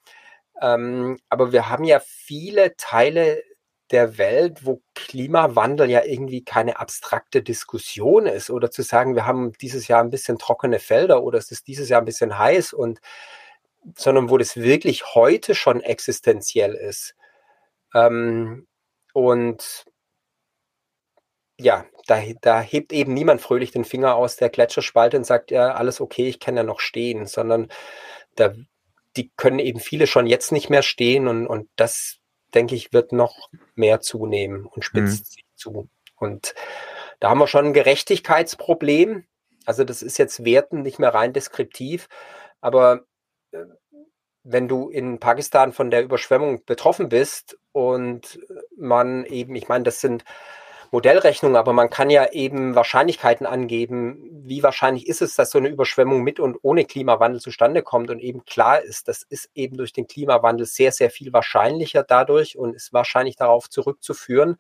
Ähm, aber wir haben ja viele Teile der Welt, wo Klimawandel ja irgendwie keine abstrakte Diskussion ist. Oder zu sagen, wir haben dieses Jahr ein bisschen trockene Felder oder es ist dieses Jahr ein bisschen heiß und sondern wo das wirklich heute schon existenziell ist. Ähm, und ja, da, da hebt eben niemand fröhlich den Finger aus der Gletscherspalte und sagt, ja, alles okay, ich kann ja noch stehen, sondern da, die können eben viele schon jetzt nicht mehr stehen und, und das, denke ich, wird noch mehr zunehmen und spitzt mhm. sich zu. Und da haben wir schon ein Gerechtigkeitsproblem. Also das ist jetzt Werten nicht mehr rein deskriptiv, aber äh, wenn du in Pakistan von der Überschwemmung betroffen bist und man eben, ich meine, das sind Modellrechnungen, aber man kann ja eben Wahrscheinlichkeiten angeben, wie wahrscheinlich ist es, dass so eine Überschwemmung mit und ohne Klimawandel zustande kommt und eben klar ist, das ist eben durch den Klimawandel sehr, sehr viel wahrscheinlicher dadurch und ist wahrscheinlich darauf zurückzuführen.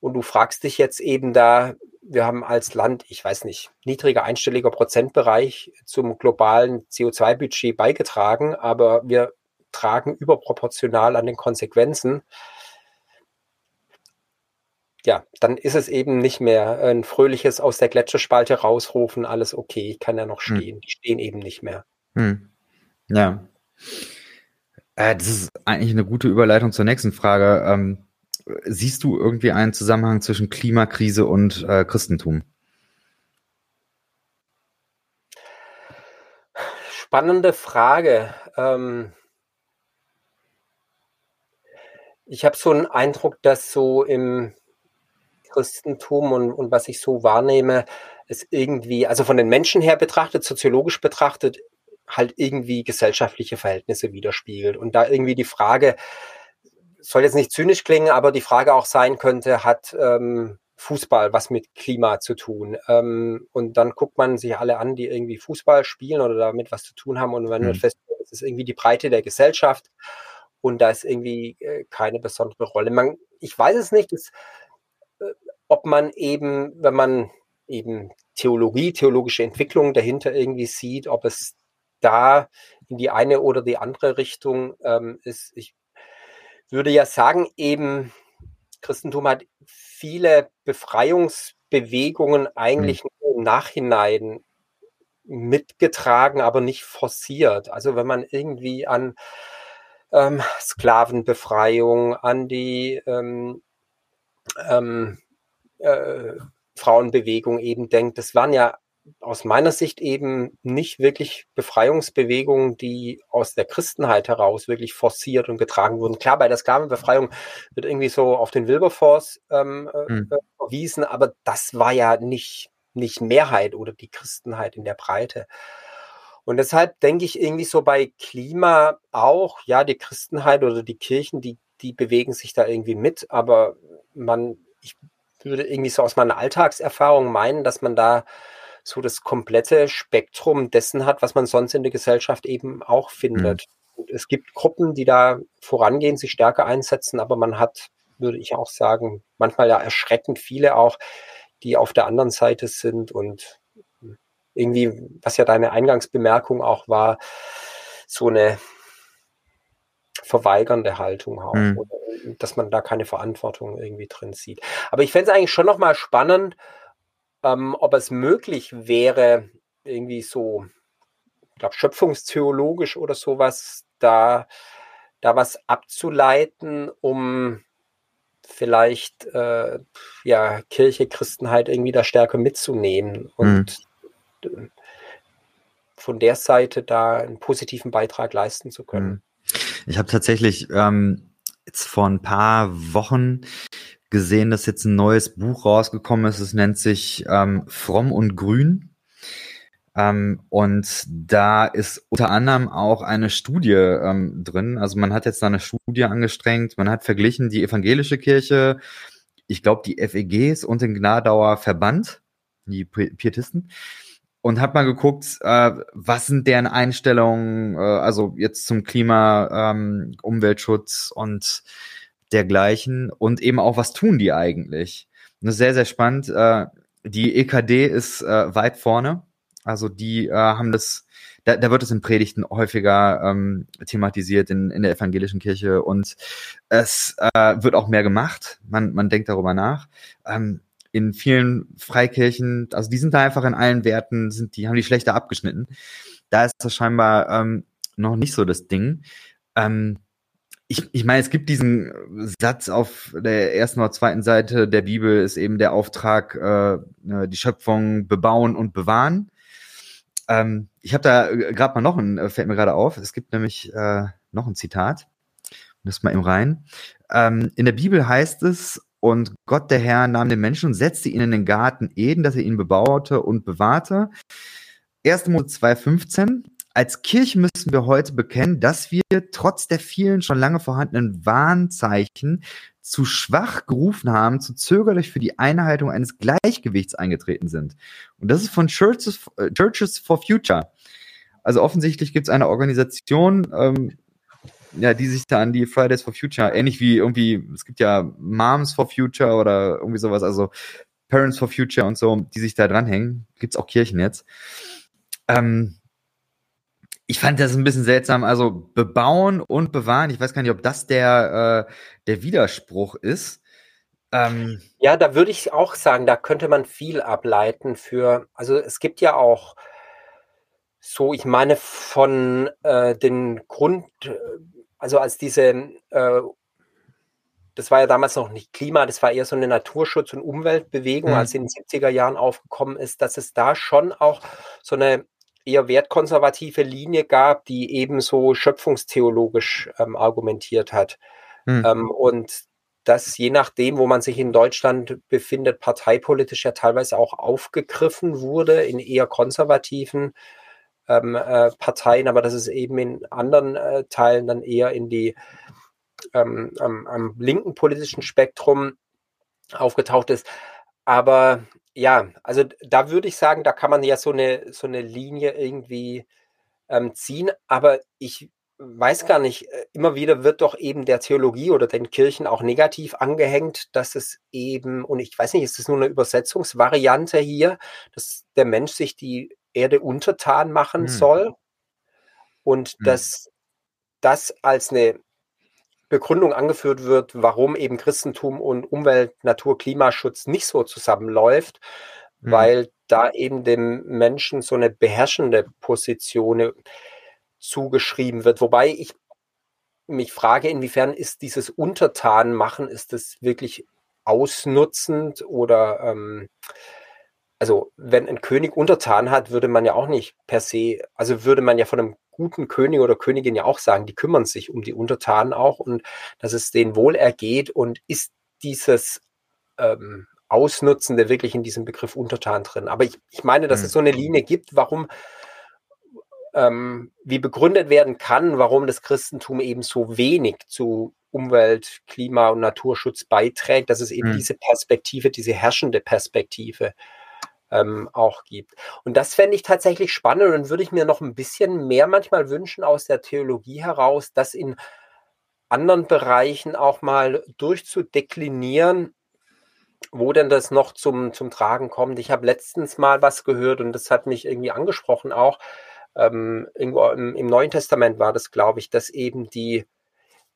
Und du fragst dich jetzt eben da, wir haben als Land, ich weiß nicht, niedriger einstelliger Prozentbereich zum globalen CO2-Budget beigetragen, aber wir tragen überproportional an den Konsequenzen ja, dann ist es eben nicht mehr ein fröhliches aus der Gletscherspalte rausrufen, alles okay, ich kann ja noch hm. stehen. Hm. Die stehen eben nicht mehr. Hm. Ja. Äh, das ist eigentlich eine gute Überleitung zur nächsten Frage. Ähm, siehst du irgendwie einen Zusammenhang zwischen Klimakrise und äh, Christentum? Spannende Frage. Ähm, ich habe so einen Eindruck, dass so im Christentum und, und was ich so wahrnehme, ist irgendwie, also von den Menschen her betrachtet, soziologisch betrachtet, halt irgendwie gesellschaftliche Verhältnisse widerspiegelt. Und da irgendwie die Frage, soll jetzt nicht zynisch klingen, aber die Frage auch sein könnte, hat ähm, Fußball was mit Klima zu tun? Ähm, und dann guckt man sich alle an, die irgendwie Fußball spielen oder damit was zu tun haben und wenn man mhm. feststellt, es ist irgendwie die Breite der Gesellschaft und da ist irgendwie äh, keine besondere Rolle. Man, ich weiß es nicht, das ob man eben, wenn man eben Theologie, theologische Entwicklung dahinter irgendwie sieht, ob es da in die eine oder die andere Richtung ähm, ist. Ich würde ja sagen, eben Christentum hat viele Befreiungsbewegungen eigentlich mhm. im Nachhinein mitgetragen, aber nicht forciert. Also wenn man irgendwie an ähm, Sklavenbefreiung, an die ähm, ähm, äh, Frauenbewegung eben denkt, das waren ja aus meiner Sicht eben nicht wirklich Befreiungsbewegungen, die aus der Christenheit heraus wirklich forciert und getragen wurden. Klar, bei der Sklavenbefreiung wird irgendwie so auf den Wilberforce ähm, mhm. verwiesen, aber das war ja nicht, nicht Mehrheit oder die Christenheit in der Breite. Und deshalb denke ich irgendwie so bei Klima auch, ja, die Christenheit oder die Kirchen, die, die bewegen sich da irgendwie mit, aber man, ich würde irgendwie so aus meiner Alltagserfahrung meinen, dass man da so das komplette Spektrum dessen hat, was man sonst in der Gesellschaft eben auch findet. Mhm. Es gibt Gruppen, die da vorangehen, sich stärker einsetzen, aber man hat, würde ich auch sagen, manchmal ja erschreckend viele auch, die auf der anderen Seite sind und irgendwie, was ja deine Eingangsbemerkung auch war, so eine verweigernde Haltung auch. Mhm. Oder dass man da keine Verantwortung irgendwie drin sieht. Aber ich fände es eigentlich schon nochmal spannend, ähm, ob es möglich wäre, irgendwie so glaube, schöpfungstheologisch oder sowas, da, da was abzuleiten, um vielleicht äh, ja, Kirche, Christenheit irgendwie da stärker mitzunehmen und mhm. von der Seite da einen positiven Beitrag leisten zu können. Mhm. Ich habe tatsächlich ähm, jetzt vor ein paar Wochen gesehen, dass jetzt ein neues Buch rausgekommen ist. Es nennt sich ähm, Fromm und Grün. Ähm, und da ist unter anderem auch eine Studie ähm, drin. Also man hat jetzt da eine Studie angestrengt. Man hat verglichen die evangelische Kirche, ich glaube die FEGs und den Gnadauer Verband, die Pietisten. Und hat mal geguckt, äh, was sind deren Einstellungen, äh, also jetzt zum Klima, ähm, Umweltschutz und dergleichen und eben auch, was tun die eigentlich? Das ist sehr, sehr spannend. Äh, die EKD ist äh, weit vorne also die äh, haben das, da, da wird es in Predigten häufiger ähm, thematisiert in, in der evangelischen Kirche und es äh, wird auch mehr gemacht. Man, man denkt darüber nach. Ähm, in vielen Freikirchen, also die sind da einfach in allen Werten, sind die, haben die schlechter abgeschnitten. Da ist das scheinbar ähm, noch nicht so das Ding. Ähm, ich, ich meine, es gibt diesen Satz auf der ersten oder zweiten Seite der Bibel, ist eben der Auftrag, äh, die Schöpfung bebauen und bewahren. Ähm, ich habe da äh, gerade mal noch ein, äh, fällt mir gerade auf, es gibt nämlich äh, noch ein Zitat. Das mal im rein. Ähm, in der Bibel heißt es, und Gott der Herr nahm den Menschen und setzte ihn in den Garten Eden, dass er ihn bebaute und bewahrte. 1. Mose 2,15. Als Kirche müssen wir heute bekennen, dass wir trotz der vielen schon lange vorhandenen Warnzeichen zu schwach gerufen haben, zu zögerlich für die Einhaltung eines Gleichgewichts eingetreten sind. Und das ist von Churches, äh, Churches for Future. Also offensichtlich gibt es eine Organisation, ähm, ja, die sich da an die Fridays for Future, ähnlich wie irgendwie, es gibt ja Moms for Future oder irgendwie sowas, also Parents for Future und so, die sich da dranhängen. Gibt es auch Kirchen jetzt. Ähm, ich fand das ein bisschen seltsam. Also bebauen und bewahren. Ich weiß gar nicht, ob das der, äh, der Widerspruch ist. Ähm, ja, da würde ich auch sagen, da könnte man viel ableiten für. Also es gibt ja auch so, ich meine, von äh, den Grund, also als diese, äh, das war ja damals noch nicht Klima, das war eher so eine Naturschutz- und Umweltbewegung, mhm. als sie in den 70er Jahren aufgekommen ist, dass es da schon auch so eine eher wertkonservative Linie gab, die ebenso schöpfungstheologisch ähm, argumentiert hat. Hm. Ähm, und das je nachdem, wo man sich in Deutschland befindet, parteipolitisch ja teilweise auch aufgegriffen wurde in eher konservativen ähm, äh, Parteien, aber dass es eben in anderen äh, Teilen dann eher in die ähm, am, am linken politischen Spektrum aufgetaucht ist. Aber ja, also da würde ich sagen, da kann man ja so eine, so eine Linie irgendwie ähm, ziehen, aber ich weiß gar nicht, äh, immer wieder wird doch eben der Theologie oder den Kirchen auch negativ angehängt, dass es eben, und ich weiß nicht, ist das nur eine Übersetzungsvariante hier, dass der Mensch sich die Erde untertan machen hm. soll und hm. dass das als eine Begründung angeführt wird, warum eben Christentum und Umwelt, Natur, Klimaschutz nicht so zusammenläuft, mhm. weil da eben dem Menschen so eine beherrschende Position zugeschrieben wird. Wobei ich mich frage, inwiefern ist dieses Untertanmachen, ist das wirklich ausnutzend oder ähm, also wenn ein König untertan hat, würde man ja auch nicht per se, also würde man ja von einem guten König oder Königin ja auch sagen, die kümmern sich um die Untertanen auch und dass es denen wohl ergeht und ist dieses ähm, Ausnutzende wirklich in diesem Begriff Untertan drin. Aber ich, ich meine, dass mhm. es so eine Linie gibt, warum, ähm, wie begründet werden kann, warum das Christentum eben so wenig zu Umwelt, Klima und Naturschutz beiträgt, dass es eben mhm. diese Perspektive, diese herrschende Perspektive ähm, auch gibt. Und das fände ich tatsächlich spannend und würde ich mir noch ein bisschen mehr manchmal wünschen aus der Theologie heraus, das in anderen Bereichen auch mal durchzudeklinieren, wo denn das noch zum, zum Tragen kommt. Ich habe letztens mal was gehört und das hat mich irgendwie angesprochen auch. Ähm, irgendwo im, im Neuen Testament war das, glaube ich, dass eben die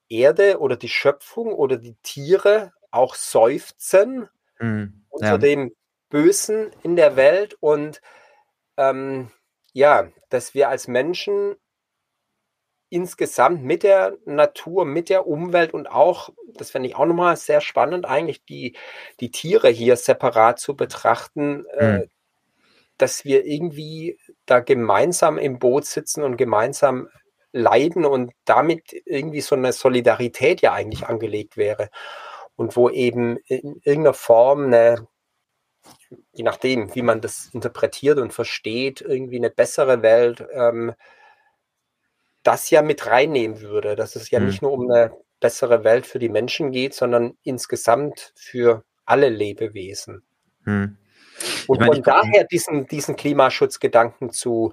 Erde oder die Schöpfung oder die Tiere auch seufzen mhm, unter ja. dem Bösen in der Welt und ähm, ja, dass wir als Menschen insgesamt mit der Natur, mit der Umwelt und auch, das fände ich auch nochmal sehr spannend, eigentlich die, die Tiere hier separat zu betrachten, mhm. äh, dass wir irgendwie da gemeinsam im Boot sitzen und gemeinsam leiden und damit irgendwie so eine Solidarität ja eigentlich angelegt wäre. Und wo eben in irgendeiner Form eine, je nachdem, wie man das interpretiert und versteht, irgendwie eine bessere Welt ähm, das ja mit reinnehmen würde, dass es ja mhm. nicht nur um eine bessere Welt für die Menschen geht, sondern insgesamt für alle Lebewesen. Mhm. Und meine, von daher diesen, diesen Klimaschutzgedanken zu,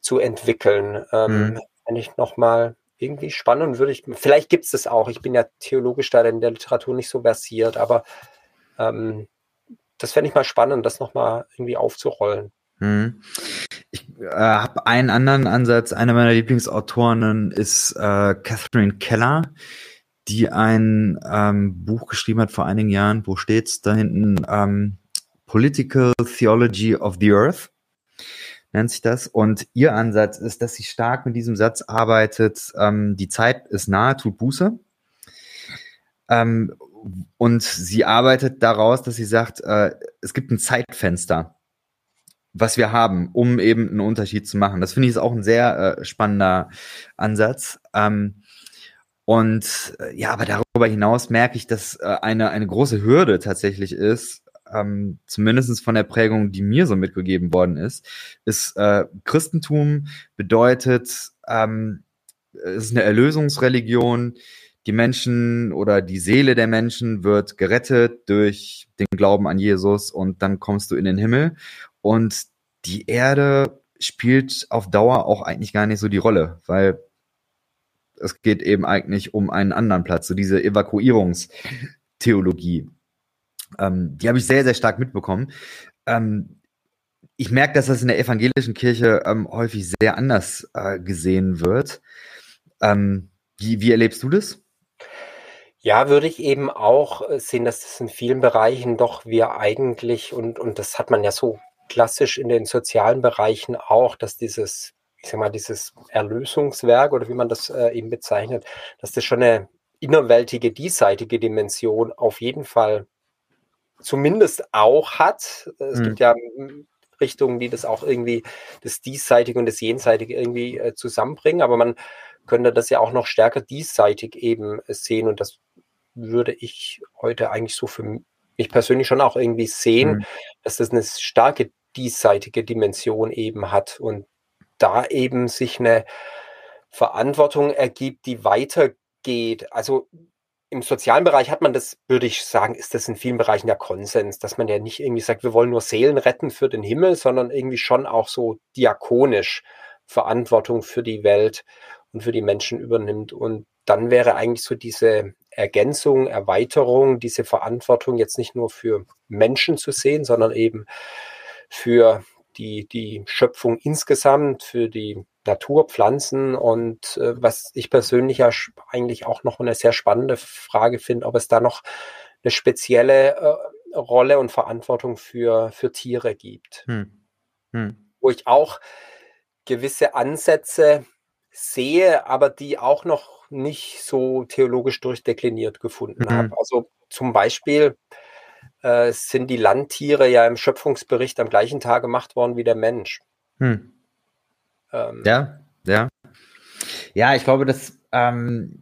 zu entwickeln, ähm, mhm. fände ich nochmal irgendwie spannend. Würde ich, vielleicht gibt es das auch. Ich bin ja theologisch da in der Literatur nicht so versiert, aber ähm, das fände ich mal spannend, das nochmal irgendwie aufzurollen. Mhm. Ich äh, habe einen anderen Ansatz. Eine meiner Lieblingsautorinnen ist äh, Catherine Keller, die ein ähm, Buch geschrieben hat vor einigen Jahren. Wo steht's da hinten? Ähm, Political Theology of the Earth nennt sich das. Und ihr Ansatz ist, dass sie stark mit diesem Satz arbeitet, ähm, die Zeit ist nahe, tut Buße. Ähm, und sie arbeitet daraus, dass sie sagt, äh, es gibt ein Zeitfenster was wir haben, um eben einen Unterschied zu machen. Das finde ich ist auch ein sehr äh, spannender Ansatz. Ähm, und äh, ja, aber darüber hinaus merke ich, dass äh, eine, eine große Hürde tatsächlich ist, ähm, zumindest von der Prägung, die mir so mitgegeben worden ist, ist äh, Christentum bedeutet, ähm, es ist eine Erlösungsreligion, die Menschen oder die Seele der Menschen wird gerettet durch den Glauben an Jesus und dann kommst du in den Himmel. Und die Erde spielt auf Dauer auch eigentlich gar nicht so die Rolle, weil es geht eben eigentlich um einen anderen Platz, so diese Evakuierungstheologie. Ähm, die habe ich sehr, sehr stark mitbekommen. Ähm, ich merke, dass das in der evangelischen Kirche ähm, häufig sehr anders äh, gesehen wird. Ähm, wie, wie erlebst du das? Ja, würde ich eben auch äh, sehen, dass das in vielen Bereichen doch wir eigentlich, und, und das hat man ja so klassisch in den sozialen Bereichen auch, dass dieses, ich sag mal, dieses Erlösungswerk oder wie man das äh, eben bezeichnet, dass das schon eine innerweltige, diesseitige Dimension auf jeden Fall zumindest auch hat. Es mhm. gibt ja Richtungen, die das auch irgendwie, das Diesseitige und das Jenseitige irgendwie äh, zusammenbringen, aber man könnte das ja auch noch stärker diesseitig eben sehen und das würde ich heute eigentlich so für mich persönlich schon auch irgendwie sehen, mhm. dass das eine starke diesseitige Dimension eben hat und da eben sich eine Verantwortung ergibt, die weitergeht. Also im sozialen Bereich hat man das, würde ich sagen, ist das in vielen Bereichen der Konsens, dass man ja nicht irgendwie sagt, wir wollen nur Seelen retten für den Himmel, sondern irgendwie schon auch so diakonisch Verantwortung für die Welt und für die Menschen übernimmt. Und dann wäre eigentlich so diese Ergänzung, Erweiterung, diese Verantwortung jetzt nicht nur für Menschen zu sehen, sondern eben für die, die Schöpfung insgesamt, für die Natur, Pflanzen und äh, was ich persönlich ja eigentlich auch noch eine sehr spannende Frage finde, ob es da noch eine spezielle äh, Rolle und Verantwortung für, für Tiere gibt. Hm. Hm. Wo ich auch gewisse Ansätze sehe, aber die auch noch nicht so theologisch durchdekliniert gefunden mhm. habe. Also zum Beispiel äh, sind die Landtiere ja im Schöpfungsbericht am gleichen Tag gemacht worden wie der Mensch. Hm. Ähm, ja, ja. Ja, ich glaube, dass, ähm,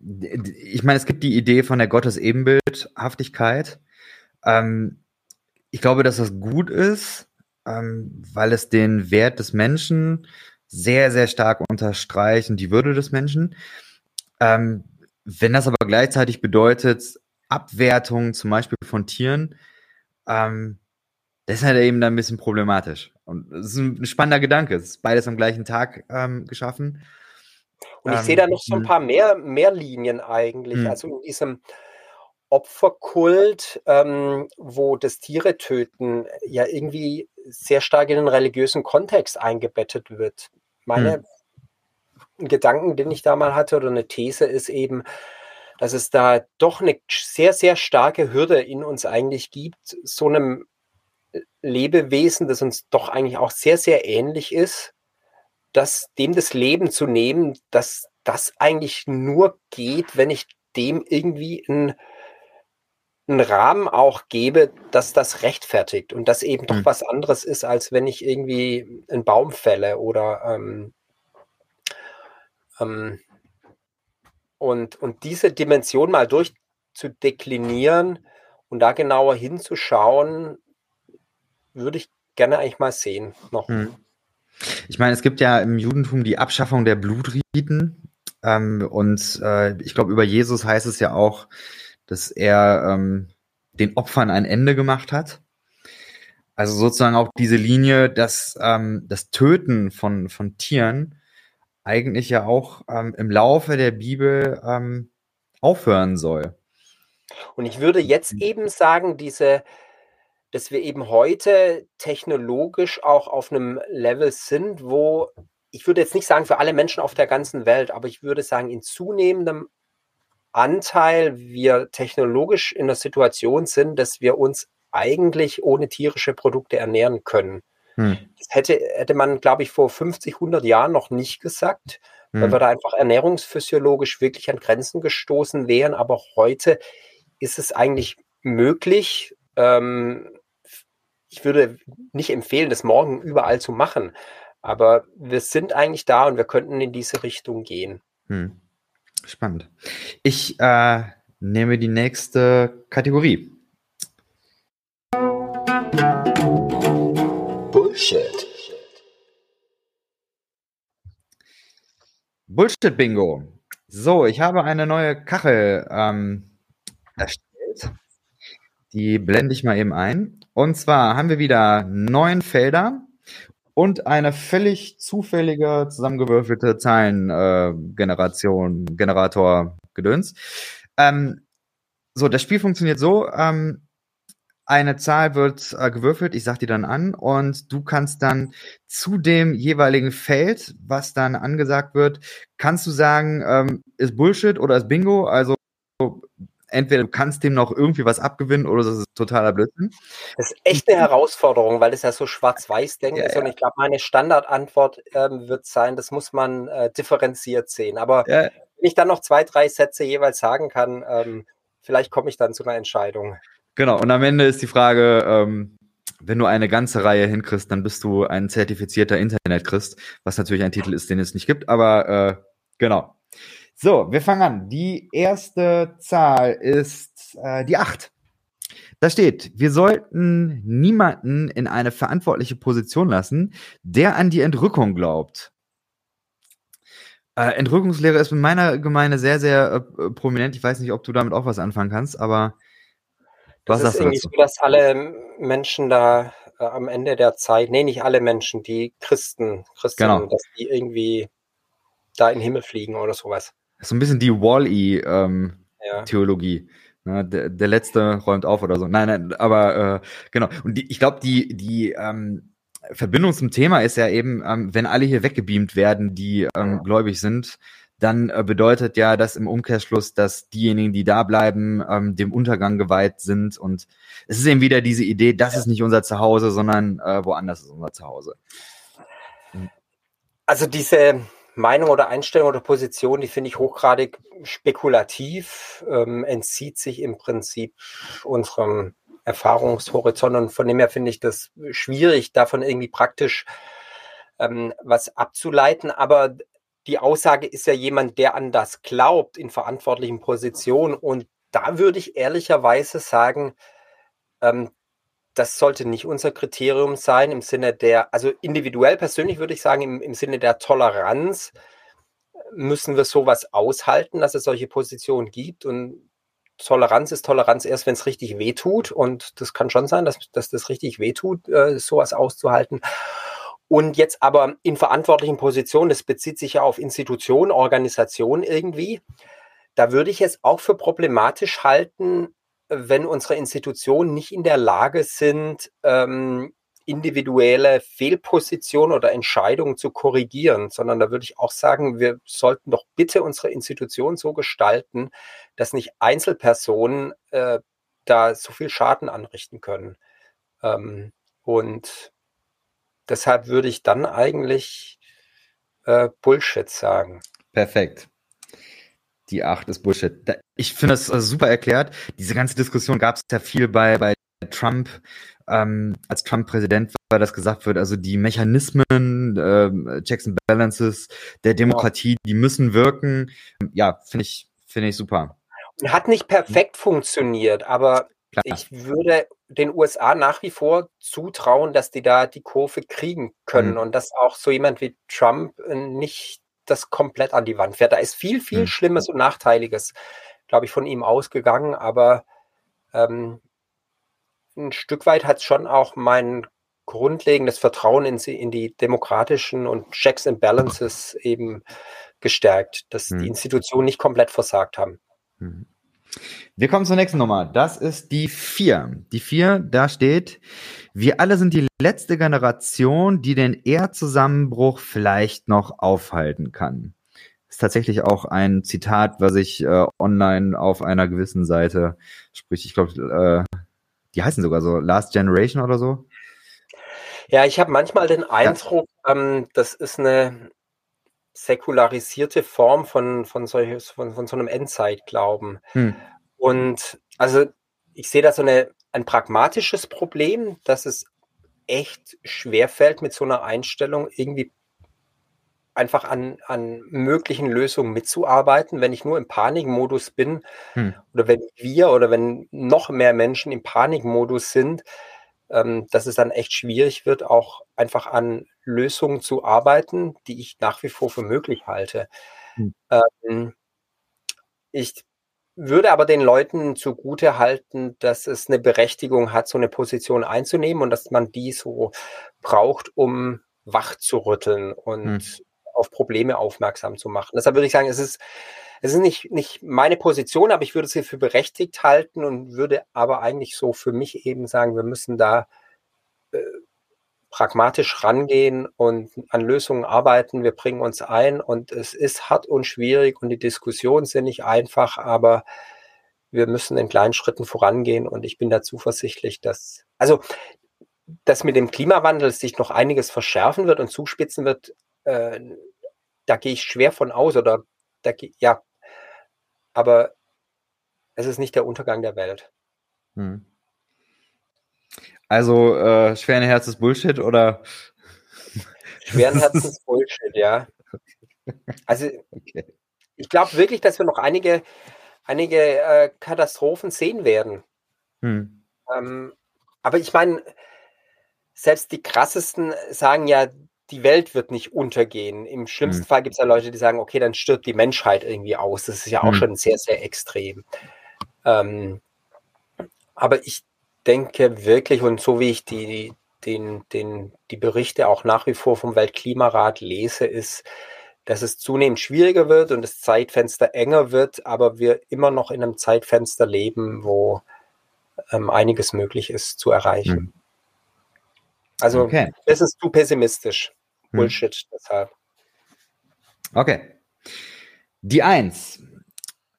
ich meine, es gibt die Idee von der Gottesebenbildhaftigkeit. Ähm, ich glaube, dass das gut ist, ähm, weil es den Wert des Menschen sehr, sehr stark unterstreicht und die Würde des Menschen. Ähm, wenn das aber gleichzeitig bedeutet, Abwertung zum Beispiel von Tieren, ähm, das ist halt eben dann ein bisschen problematisch. Und es ist ein spannender Gedanke. Es ist beides am gleichen Tag ähm, geschaffen. Und ich ähm, sehe da noch so ein hm. paar mehr, mehr Linien eigentlich. Mh. Also in diesem Opferkult, ähm, wo das Tiere töten ja irgendwie sehr stark in den religiösen Kontext eingebettet wird. Meine hm. Gedanken, den ich da mal hatte, oder eine These ist eben, dass es da doch eine sehr, sehr starke Hürde in uns eigentlich gibt, so einem Lebewesen, das uns doch eigentlich auch sehr, sehr ähnlich ist, das, dem das Leben zu nehmen, dass das eigentlich nur geht, wenn ich dem irgendwie einen, einen Rahmen auch gebe, dass das rechtfertigt und das eben doch mhm. was anderes ist, als wenn ich irgendwie einen Baum fälle oder ähm, ähm, und, und diese Dimension mal durchzudeklinieren und da genauer hinzuschauen, würde ich gerne eigentlich mal sehen noch. Mhm. Ich meine, es gibt ja im Judentum die Abschaffung der Blutriten. Ähm, und äh, ich glaube, über Jesus heißt es ja auch, dass er ähm, den Opfern ein Ende gemacht hat. Also sozusagen auch diese Linie, dass ähm, das Töten von, von Tieren eigentlich ja auch ähm, im Laufe der Bibel ähm, aufhören soll. Und ich würde jetzt mhm. eben sagen, diese, dass wir eben heute technologisch auch auf einem Level sind, wo ich würde jetzt nicht sagen für alle Menschen auf der ganzen Welt, aber ich würde sagen, in zunehmendem Anteil wir technologisch in der Situation sind, dass wir uns eigentlich ohne tierische Produkte ernähren können. Hm. Das hätte, hätte man, glaube ich, vor 50, 100 Jahren noch nicht gesagt, hm. weil wir da einfach ernährungsphysiologisch wirklich an Grenzen gestoßen wären. Aber heute ist es eigentlich möglich, ähm, ich würde nicht empfehlen, das morgen überall zu machen. Aber wir sind eigentlich da und wir könnten in diese Richtung gehen. Hm. Spannend. Ich äh, nehme die nächste Kategorie. Bullshit. Bullshit-Bingo. So, ich habe eine neue Kachel ähm, erstellt. Die blende ich mal eben ein. Und zwar haben wir wieder neun Felder und eine völlig zufällige zusammengewürfelte Zahlengeneration, äh, Generator Gedöns. Ähm, so, das Spiel funktioniert so. Ähm, eine Zahl wird äh, gewürfelt, ich sag die dann an und du kannst dann zu dem jeweiligen Feld, was dann angesagt wird, kannst du sagen, ähm, ist Bullshit oder ist Bingo. Also entweder du kannst dem noch irgendwie was abgewinnen oder das ist totaler Blödsinn. Das ist echt eine Herausforderung, weil es ja so schwarz-weiß-denken ja, ist. Und ich glaube, meine Standardantwort ähm, wird sein, das muss man äh, differenziert sehen. Aber ja. wenn ich dann noch zwei, drei Sätze jeweils sagen kann, ähm, vielleicht komme ich dann zu einer Entscheidung. Genau, und am Ende ist die Frage, ähm, wenn du eine ganze Reihe hinkriegst, dann bist du ein zertifizierter Internet-Christ, was natürlich ein Titel ist, den es nicht gibt, aber äh, genau. So, wir fangen an. Die erste Zahl ist äh, die 8. Da steht, wir sollten niemanden in eine verantwortliche Position lassen, der an die Entrückung glaubt. Äh, Entrückungslehre ist in meiner Gemeinde sehr, sehr äh, prominent. Ich weiß nicht, ob du damit auch was anfangen kannst, aber was das ist irgendwie so, dass alle Menschen da äh, am Ende der Zeit, nee, nicht alle Menschen, die Christen, Christen, genau. dass die irgendwie da in den Himmel fliegen oder sowas. So ein bisschen die Wall-E-Theologie. Ähm, ja. Ne, der, der, letzte räumt auf oder so. Nein, nein, aber äh, genau. Und die, ich glaube, die, die ähm, Verbindung zum Thema ist ja eben, ähm, wenn alle hier weggebeamt werden, die ähm, gläubig sind, dann äh, bedeutet ja das im Umkehrschluss, dass diejenigen, die da bleiben, ähm, dem Untergang geweiht sind. Und es ist eben wieder diese Idee, das ist nicht unser Zuhause, sondern äh, woanders ist unser Zuhause. Also diese Meinung oder Einstellung oder Position, die finde ich hochgradig spekulativ, ähm, entzieht sich im Prinzip unserem Erfahrungshorizont und von dem her finde ich das schwierig, davon irgendwie praktisch ähm, was abzuleiten. Aber die Aussage ist ja jemand, der an das glaubt, in verantwortlichen Positionen. Und da würde ich ehrlicherweise sagen, ähm, das sollte nicht unser Kriterium sein im Sinne der, also individuell persönlich würde ich sagen, im, im Sinne der Toleranz müssen wir sowas aushalten, dass es solche Positionen gibt. Und Toleranz ist Toleranz erst, wenn es richtig wehtut. Und das kann schon sein, dass, dass das richtig wehtut, äh, sowas auszuhalten. Und jetzt aber in verantwortlichen Positionen, das bezieht sich ja auf Institutionen, Organisationen irgendwie, da würde ich es auch für problematisch halten, wenn unsere Institutionen nicht in der Lage sind, ähm, individuelle Fehlpositionen oder Entscheidungen zu korrigieren, sondern da würde ich auch sagen, wir sollten doch bitte unsere Institution so gestalten, dass nicht Einzelpersonen äh, da so viel Schaden anrichten können. Ähm, und deshalb würde ich dann eigentlich äh, Bullshit sagen. Perfekt. Die 8 ist Bullshit. Ich finde das äh, super erklärt. Diese ganze Diskussion gab es ja viel bei, bei Trump, ähm, als Trump Präsident war, dass gesagt wird, also die Mechanismen, äh, Checks and Balances der Demokratie, die müssen wirken. Ja, finde ich, finde ich super. Hat nicht perfekt funktioniert, aber Klar. ich würde den USA nach wie vor zutrauen, dass die da die Kurve kriegen können mhm. und dass auch so jemand wie Trump äh, nicht das komplett an die Wand fährt. Da ist viel, viel mhm. Schlimmes und Nachteiliges, glaube ich, von ihm ausgegangen, aber ähm, ein Stück weit hat es schon auch mein grundlegendes Vertrauen in, sie, in die demokratischen und Checks and Balances eben gestärkt, dass mhm. die Institutionen nicht komplett versagt haben. Wir kommen zur nächsten Nummer. Das ist die vier. Die vier, da steht, wir alle sind die letzte Generation, die den Erdzusammenbruch vielleicht noch aufhalten kann. Das ist tatsächlich auch ein Zitat, was ich äh, online auf einer gewissen Seite, sprich, ich glaube, äh, die heißen sogar so Last Generation oder so. Ja, ich habe manchmal den Eindruck, ja. ähm, das ist eine säkularisierte Form von, von, solches, von, von so einem Endzeitglauben. Hm. Und also ich sehe da so eine, ein pragmatisches Problem, dass es echt schwerfällt, mit so einer Einstellung irgendwie einfach an, an möglichen Lösungen mitzuarbeiten, wenn ich nur im Panikmodus bin hm. oder wenn wir oder wenn noch mehr Menschen im Panikmodus sind, dass es dann echt schwierig wird, auch einfach an Lösungen zu arbeiten, die ich nach wie vor für möglich halte. Hm. Ähm, ich würde aber den Leuten zugute halten, dass es eine Berechtigung hat, so eine Position einzunehmen und dass man die so braucht, um wach zu rütteln und hm. Auf Probleme aufmerksam zu machen. Deshalb würde ich sagen, es ist, es ist nicht, nicht meine Position, aber ich würde sie für berechtigt halten und würde aber eigentlich so für mich eben sagen, wir müssen da äh, pragmatisch rangehen und an Lösungen arbeiten. Wir bringen uns ein und es ist hart und schwierig und die Diskussionen sind nicht einfach, aber wir müssen in kleinen Schritten vorangehen und ich bin da zuversichtlich, dass, also, dass mit dem Klimawandel sich noch einiges verschärfen wird und zuspitzen wird, äh, da gehe ich schwer von aus oder da, ja, aber es ist nicht der Untergang der Welt. Hm. Also äh, schweren Herzens Bullshit oder? Schweren Herzens Bullshit, ja. Also okay. ich glaube wirklich, dass wir noch einige, einige äh, Katastrophen sehen werden. Hm. Ähm, aber ich meine, selbst die krassesten sagen ja, die Welt wird nicht untergehen. Im schlimmsten hm. Fall gibt es ja Leute, die sagen, okay, dann stirbt die Menschheit irgendwie aus. Das ist ja auch hm. schon sehr, sehr extrem. Ähm, aber ich denke wirklich, und so wie ich die, den, den, die Berichte auch nach wie vor vom Weltklimarat lese, ist, dass es zunehmend schwieriger wird und das Zeitfenster enger wird, aber wir immer noch in einem Zeitfenster leben, wo ähm, einiges möglich ist zu erreichen. Hm. Also, okay. das ist zu pessimistisch. Hm. Bullshit hm. deshalb. Okay. Die Eins.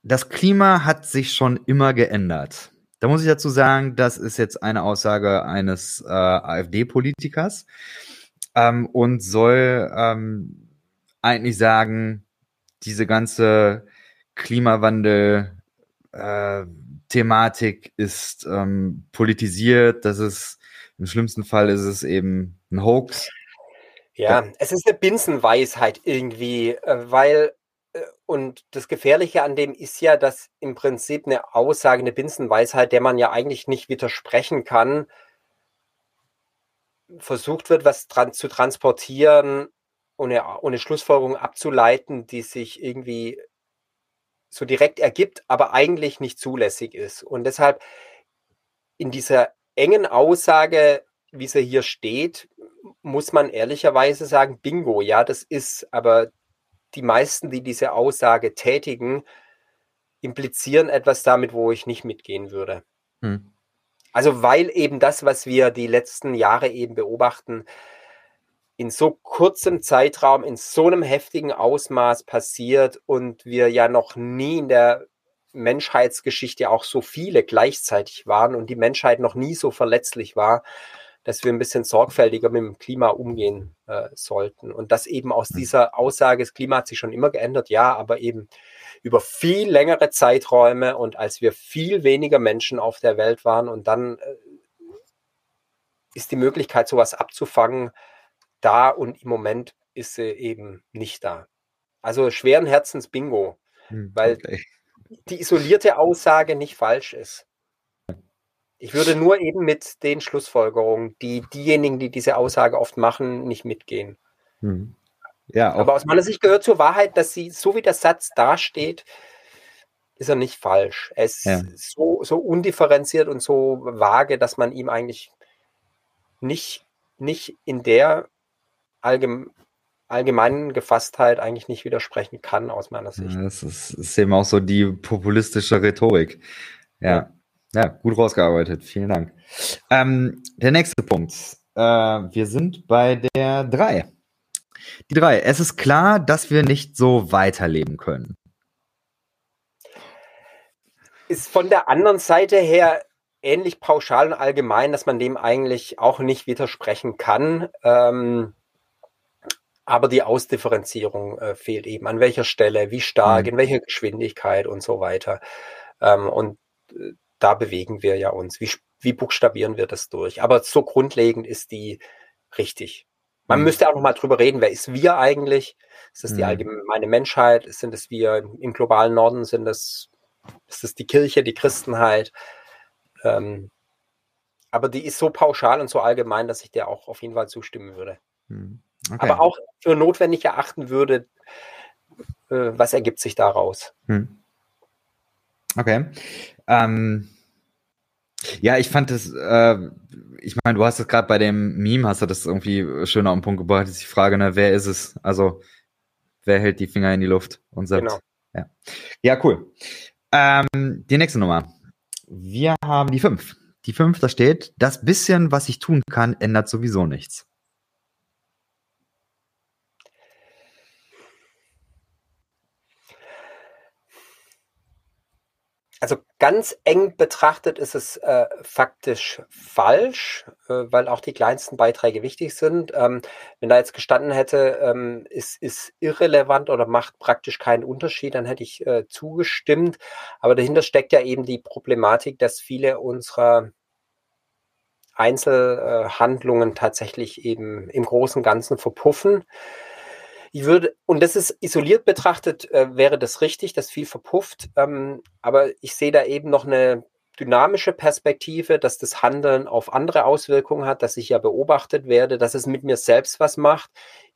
Das Klima hat sich schon immer geändert. Da muss ich dazu sagen, das ist jetzt eine Aussage eines äh, AfD-Politikers ähm, und soll ähm, eigentlich sagen, diese ganze Klimawandel-Thematik äh, ist ähm, politisiert. Das ist im schlimmsten Fall ist es eben ein Hoax. Ja, es ist eine Binsenweisheit irgendwie, äh, weil äh, und das Gefährliche an dem ist ja, dass im Prinzip eine Aussage, eine Binsenweisheit, der man ja eigentlich nicht widersprechen kann, versucht wird, was dran zu transportieren eine, eine Schlussfolgerung abzuleiten, die sich irgendwie so direkt ergibt, aber eigentlich nicht zulässig ist. Und deshalb in dieser engen Aussage, wie sie hier steht, muss man ehrlicherweise sagen, bingo, ja, das ist, aber die meisten, die diese Aussage tätigen, implizieren etwas damit, wo ich nicht mitgehen würde. Hm. Also weil eben das, was wir die letzten Jahre eben beobachten, in so kurzem Zeitraum, in so einem heftigen Ausmaß passiert und wir ja noch nie in der Menschheitsgeschichte auch so viele gleichzeitig waren und die Menschheit noch nie so verletzlich war, dass wir ein bisschen sorgfältiger mit dem Klima umgehen äh, sollten. Und das eben aus hm. dieser Aussage, das Klima hat sich schon immer geändert, ja, aber eben über viel längere Zeiträume und als wir viel weniger Menschen auf der Welt waren und dann äh, ist die Möglichkeit, sowas abzufangen, da und im Moment ist sie eben nicht da. Also schweren Herzens Bingo, hm, weil okay. die isolierte Aussage nicht falsch ist. Ich würde nur eben mit den Schlussfolgerungen, die diejenigen, die diese Aussage oft machen, nicht mitgehen. Hm. Ja, Aber aus meiner Sicht gehört zur Wahrheit, dass sie, so wie der Satz dasteht, ist er nicht falsch. Er ist ja. so, so undifferenziert und so vage, dass man ihm eigentlich nicht, nicht in der allgemeinen allgemeinen Gefasstheit eigentlich nicht widersprechen kann, aus meiner Sicht. Ja, das ist, ist, eben auch so die populistische Rhetorik. Ja, ja, ja gut rausgearbeitet. Vielen Dank. Ähm, der nächste Punkt. Äh, wir sind bei der 3. Die 3. Es ist klar, dass wir nicht so weiterleben können. Ist von der anderen Seite her ähnlich pauschal und allgemein, dass man dem eigentlich auch nicht widersprechen kann. Ähm, aber die Ausdifferenzierung äh, fehlt eben. An welcher Stelle, wie stark, mhm. in welcher Geschwindigkeit und so weiter. Ähm, und äh, da bewegen wir ja uns. Wie, wie buchstabieren wir das durch? Aber so grundlegend ist die richtig. Man mhm. müsste auch noch mal drüber reden, wer ist wir eigentlich? Ist das die mhm. allgemeine Menschheit? Sind es wir im globalen Norden? Sind das, ist es die Kirche, die Christenheit? Ähm, aber die ist so pauschal und so allgemein, dass ich der auch auf jeden Fall zustimmen würde. Mhm. Okay. Aber auch für notwendig erachten würde, äh, was ergibt sich daraus? Hm. Okay. Ähm, ja, ich fand das, äh, ich meine, du hast es gerade bei dem Meme, hast du das irgendwie schön auf den Punkt gebracht, ist die Frage, ne, wer ist es? Also, wer hält die Finger in die Luft und sagt, genau. ja. Ja, cool. Ähm, die nächste Nummer. Wir haben die fünf. Die fünf, da steht, das bisschen, was ich tun kann, ändert sowieso nichts. Also ganz eng betrachtet ist es äh, faktisch falsch, äh, weil auch die kleinsten Beiträge wichtig sind. Ähm, wenn da jetzt gestanden hätte, ähm, ist, ist irrelevant oder macht praktisch keinen Unterschied, dann hätte ich äh, zugestimmt. Aber dahinter steckt ja eben die Problematik, dass viele unserer Einzelhandlungen tatsächlich eben im Großen und Ganzen verpuffen. Ich würde, und das ist isoliert betrachtet, äh, wäre das richtig, dass viel verpufft. Ähm, aber ich sehe da eben noch eine dynamische Perspektive, dass das Handeln auf andere Auswirkungen hat, dass ich ja beobachtet werde, dass es mit mir selbst was macht.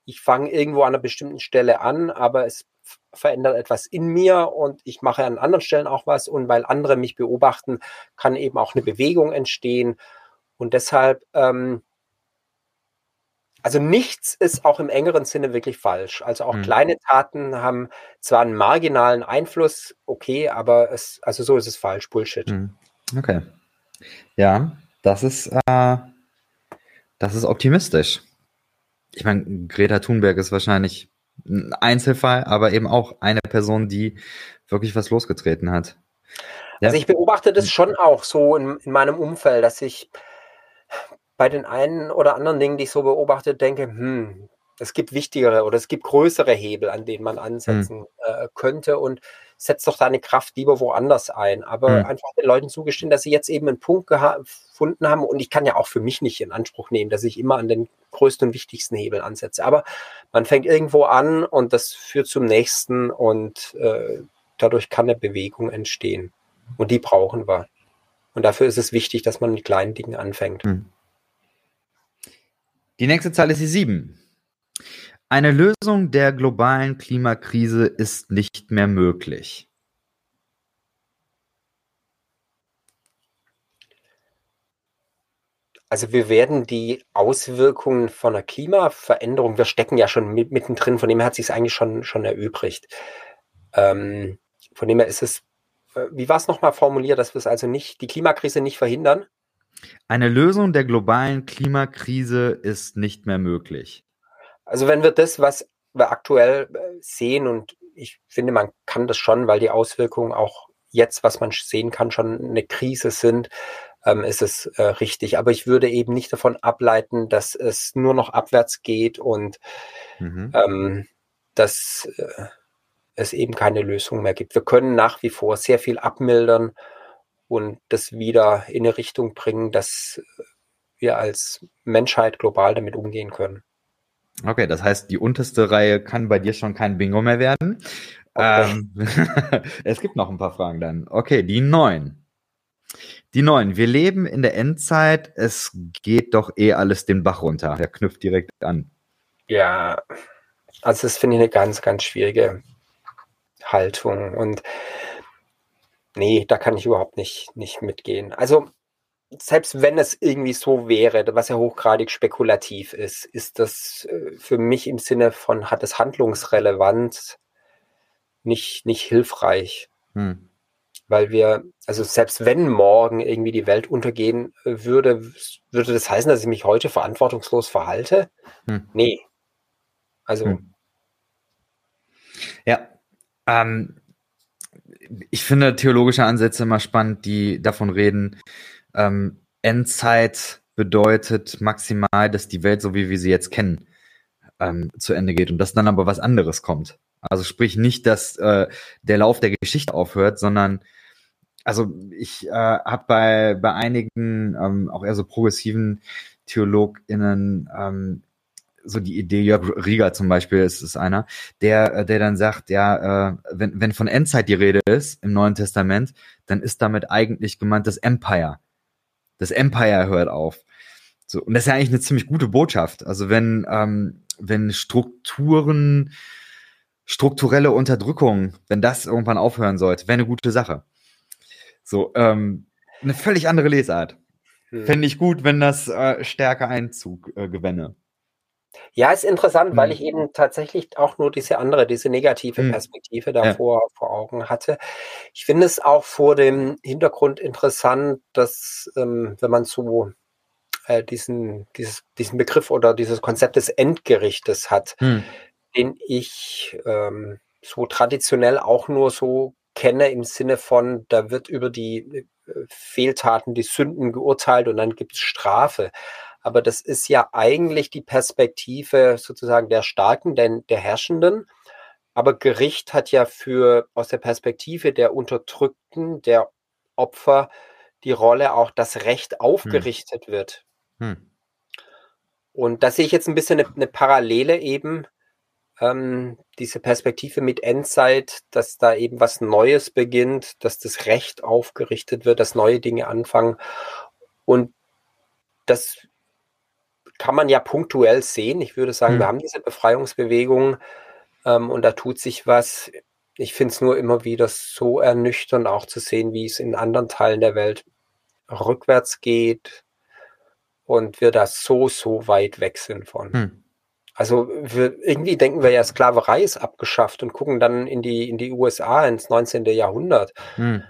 Ich fange irgendwo an einer bestimmten Stelle an, aber es verändert etwas in mir und ich mache an anderen Stellen auch was. Und weil andere mich beobachten, kann eben auch eine Bewegung entstehen. Und deshalb ähm, also nichts ist auch im engeren Sinne wirklich falsch. Also auch mhm. kleine Taten haben zwar einen marginalen Einfluss, okay, aber es, also so ist es falsch, Bullshit. Mhm. Okay. Ja, das ist, äh, das ist optimistisch. Ich meine, Greta Thunberg ist wahrscheinlich ein Einzelfall, aber eben auch eine Person, die wirklich was losgetreten hat. Ja. Also ich beobachte das schon auch so in, in meinem Umfeld, dass ich bei den einen oder anderen Dingen, die ich so beobachte, denke, hm, es gibt wichtigere oder es gibt größere Hebel, an denen man ansetzen hm. äh, könnte und setzt doch deine Kraft lieber woanders ein. Aber hm. einfach den Leuten zugestehen, dass sie jetzt eben einen Punkt gefunden haben und ich kann ja auch für mich nicht in Anspruch nehmen, dass ich immer an den größten und wichtigsten Hebel ansetze. Aber man fängt irgendwo an und das führt zum nächsten und äh, dadurch kann eine Bewegung entstehen. Und die brauchen wir. Und dafür ist es wichtig, dass man mit kleinen Dingen anfängt. Hm. Die nächste Zahl ist die 7. Eine Lösung der globalen Klimakrise ist nicht mehr möglich. Also wir werden die Auswirkungen von der Klimaveränderung, wir stecken ja schon mittendrin, von dem her hat sich es eigentlich schon, schon erübrigt. Ähm, von dem her ist es, äh, wie war es nochmal formuliert, dass wir es also nicht, die Klimakrise nicht verhindern? Eine Lösung der globalen Klimakrise ist nicht mehr möglich. Also wenn wir das, was wir aktuell äh, sehen, und ich finde, man kann das schon, weil die Auswirkungen auch jetzt, was man sehen kann, schon eine Krise sind, ähm, ist es äh, richtig. Aber ich würde eben nicht davon ableiten, dass es nur noch abwärts geht und mhm. ähm, dass äh, es eben keine Lösung mehr gibt. Wir können nach wie vor sehr viel abmildern und das wieder in eine Richtung bringen, dass wir als Menschheit global damit umgehen können. Okay, das heißt, die unterste Reihe kann bei dir schon kein Bingo mehr werden. Okay. Ähm, es gibt noch ein paar Fragen dann. Okay, die neun. Die neun. Wir leben in der Endzeit. Es geht doch eh alles den Bach runter. Der knüpft direkt an. Ja, also das finde ich eine ganz, ganz schwierige Haltung. Und nee, da kann ich überhaupt nicht, nicht mitgehen. Also selbst wenn es irgendwie so wäre, was ja hochgradig spekulativ ist, ist das äh, für mich im Sinne von, hat es Handlungsrelevanz nicht, nicht hilfreich. Hm. Weil wir, also selbst wenn morgen irgendwie die Welt untergehen äh, würde, würde das heißen, dass ich mich heute verantwortungslos verhalte? Hm. Nee. Also. Hm. Ja. Ähm, ich finde theologische Ansätze immer spannend, die davon reden, ähm, Endzeit bedeutet maximal, dass die Welt, so wie wir sie jetzt kennen, ähm, zu Ende geht und dass dann aber was anderes kommt. Also sprich nicht, dass äh, der Lauf der Geschichte aufhört, sondern also ich äh, habe bei, bei einigen ähm, auch eher so progressiven TheologInnen ähm, so die Idee, Jörg Rieger zum Beispiel ist, ist einer, der, äh, der dann sagt, ja, äh, wenn, wenn von Endzeit die Rede ist im Neuen Testament, dann ist damit eigentlich gemeint das Empire. Das Empire hört auf. So, und das ist ja eigentlich eine ziemlich gute Botschaft. Also wenn, ähm, wenn Strukturen, strukturelle Unterdrückung, wenn das irgendwann aufhören sollte, wäre eine gute Sache. So, ähm, eine völlig andere Lesart. Hm. Fände ich gut, wenn das äh, stärker Einzug äh, gewänne. Ja, ist interessant, hm. weil ich eben tatsächlich auch nur diese andere, diese negative hm. Perspektive davor ja. vor Augen hatte. Ich finde es auch vor dem Hintergrund interessant, dass ähm, wenn man so äh, diesen, dieses, diesen Begriff oder dieses Konzept des Endgerichtes hat, hm. den ich ähm, so traditionell auch nur so kenne im Sinne von, da wird über die äh, Fehltaten, die Sünden geurteilt und dann gibt es Strafe. Aber das ist ja eigentlich die Perspektive sozusagen der Starken, denn der Herrschenden. Aber Gericht hat ja für aus der Perspektive der Unterdrückten, der Opfer, die Rolle auch, dass Recht hm. aufgerichtet hm. wird. Hm. Und da sehe ich jetzt ein bisschen eine, eine Parallele eben, ähm, diese Perspektive mit Endzeit, dass da eben was Neues beginnt, dass das Recht aufgerichtet wird, dass neue Dinge anfangen. Und das kann man ja punktuell sehen. Ich würde sagen, mhm. wir haben diese Befreiungsbewegung ähm, und da tut sich was. Ich finde es nur immer wieder so ernüchternd, auch zu sehen, wie es in anderen Teilen der Welt rückwärts geht und wir da so, so weit weg sind von. Mhm. Also wir, irgendwie denken wir ja, Sklaverei ist abgeschafft und gucken dann in die, in die USA ins 19. Jahrhundert. Mhm.